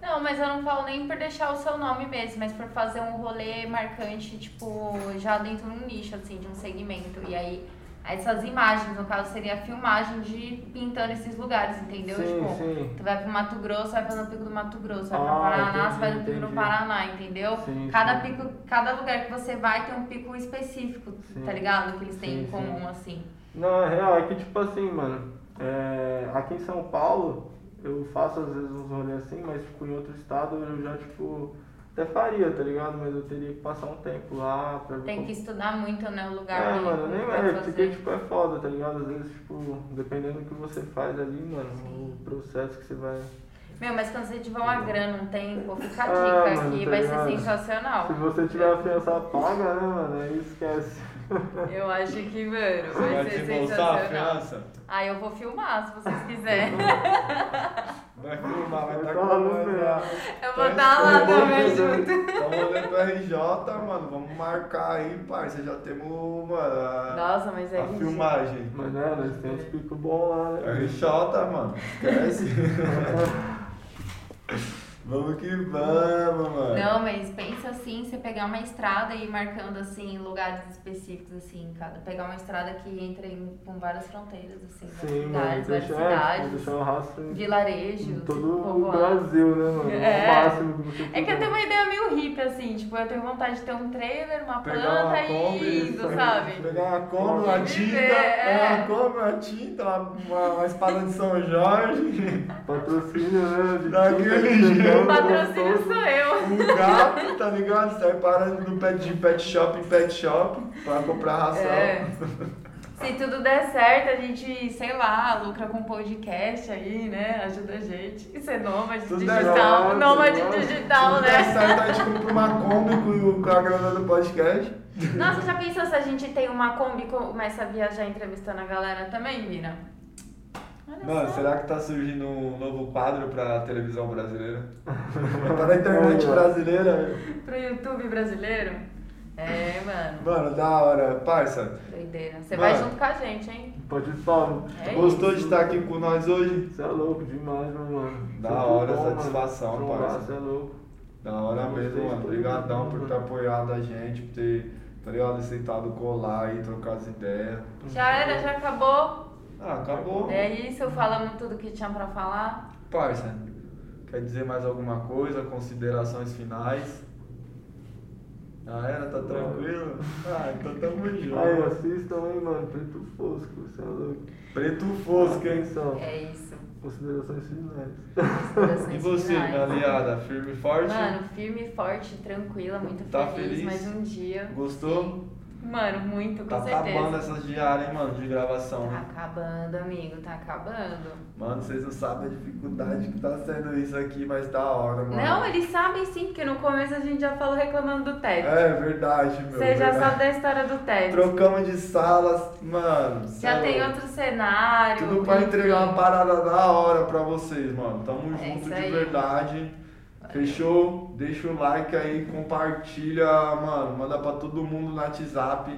Não, mas eu não falo nem por deixar o seu nome mesmo, mas por fazer um rolê marcante, tipo, já dentro de um nicho, assim, de um segmento. E aí, essas imagens, no caso, seria a filmagem de pintando esses lugares, entendeu? Sim, tipo, sim. tu vai pro Mato Grosso, vai fazer o pico do Mato Grosso, vai pro Ah, Paraná, entendi, você vai no pico do. Paraná, entendeu? Sim, cada sim. pico, cada lugar que você vai tem um pico específico, tá ligado? Que eles têm em comum, assim. Não, é real, é que tipo assim, mano, é, aqui em São Paulo eu faço às vezes uns rolês assim, mas tipo em outro estado eu já tipo até faria, tá ligado? Mas eu teria que passar um tempo lá pra ver Tem como- que estudar muito, né, o lugar. É, mano, nem é, porque tipo é foda, tá ligado? Às vezes, tipo, dependendo do que você faz ali, mano, o processo que você vai. Meu, mas quando você tiver uma grana, um tempo, fica a dica mano, aqui, tá vai ser sensacional. Se você tiver a fiança paga, né, mano, aí esquece. Eu acho que, mano, vai vai ser desembolsar a sensacional. fiança? Ah, eu vou filmar, se vocês quiserem. Vai filmar, vai estar com tá no lá. Eu vou estar lá também junto. Estamos olhando pro RJ, mano. Vamos marcar aí, parça. Já temos, mano, a, Nossa, mas é a filmagem. Mas né, nós temos uns picos bons lá, né? RJ, mano. Esquece. vamos que vamos, mano. Não, mas pensa assim, você pegar uma estrada e ir marcando assim lugares específicos assim, cada pegar uma estrada que entra em, com várias fronteiras assim, Sim, mano. várias cidades, várias Deixar, cidades, deixar o rastro em vilarejos, em todo o povoados. Brasil, né, mano? É. O máximo que você É que eu puder. tenho uma ideia meio hippie, assim, tipo, eu tenho vontade de ter um trailer, uma Pegar planta uma e Kombi, indo, sabe? Pegar uma Kombi, uma tinta, é. pegar uma Kombi, uma tinta, uma, uma, uma espada de São Jorge, Patrocínio, né? De Daquele jeito. Chegando, O patrocínio sou eu. um gato, tá ligado? Sai parando do pet, de pet shop em pet shop pra comprar ração. É. Se tudo der certo, a gente, sei lá, lucra com podcast aí, né? Ajuda a gente. Isso é nômade Tudo digital. certo, Nômade nossa. digital, Se der né? certo, a gente compra uma Kombi com, com a grana do podcast. Nossa, já pensou se a gente tem uma Kombi e começa a viajar entrevistando a galera também, Mira? Olha Mano, só. será que tá surgindo um novo quadro pra televisão brasileira? Para a internet brasileira. Pro YouTube brasileiro? É, mano. Mano, da hora. Parça, Doideira. Você vai Mano. junto com a gente, hein? Pode ir salve. É gostou isso. de estar aqui com nós hoje? Você é louco demais, meu mano. Da Sempre hora, bom, satisfação, mano. Trombar, parça. Você é louco. Da hora mesmo, mano. todo Obrigadão por ter apoiado a gente, por ter, tá ligado, aceitado colar aí, trocar as ideias. Já era, já acabou. Ah, acabou. É isso, falamos tudo que tinha pra falar. Parça, quer dizer mais alguma coisa? Considerações finais? Ah, era? Tá tranquilo? Ah, então tamo junto. Aí, assistam aí, mano. Preto Fosco, você é louco. Preto Fosco, hein? Atenção. É isso. Considerações finais. Considerações E você, finais. minha aliada? Firme e forte? Mano, firme, forte, tranquila, muito Tá feliz. feliz? Mais um dia. Gostou? Sim. Mano, muito, com Tá certeza. acabando essas diárias, hein, mano, de gravação. Tá acabando, amigo, tá acabando. Mano, vocês não sabem a dificuldade que tá sendo isso aqui, mas da hora, mano. Não, eles sabem sim, porque no começo a gente já falou reclamando do teto. É verdade, meu. Você já sabe da história do teto. Trocamos de salas, mano. Já é tem louco. outro cenário. Tudo pra enfim. entregar uma parada da hora pra vocês, mano. Tamo É junto de verdade. Fechou? Deixa o like aí, compartilha, mano. Manda pra todo mundo no WhatsApp.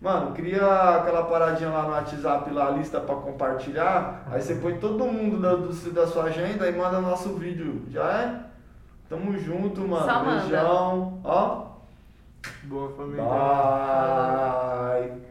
Mano, cria aquela paradinha lá no WhatsApp, lá, a lista pra compartilhar. Aí você põe todo mundo da, do- da sua agenda e manda nosso vídeo. Já é? Tamo junto, mano. Só manda. Beijão. Ó. Boa família. Bye.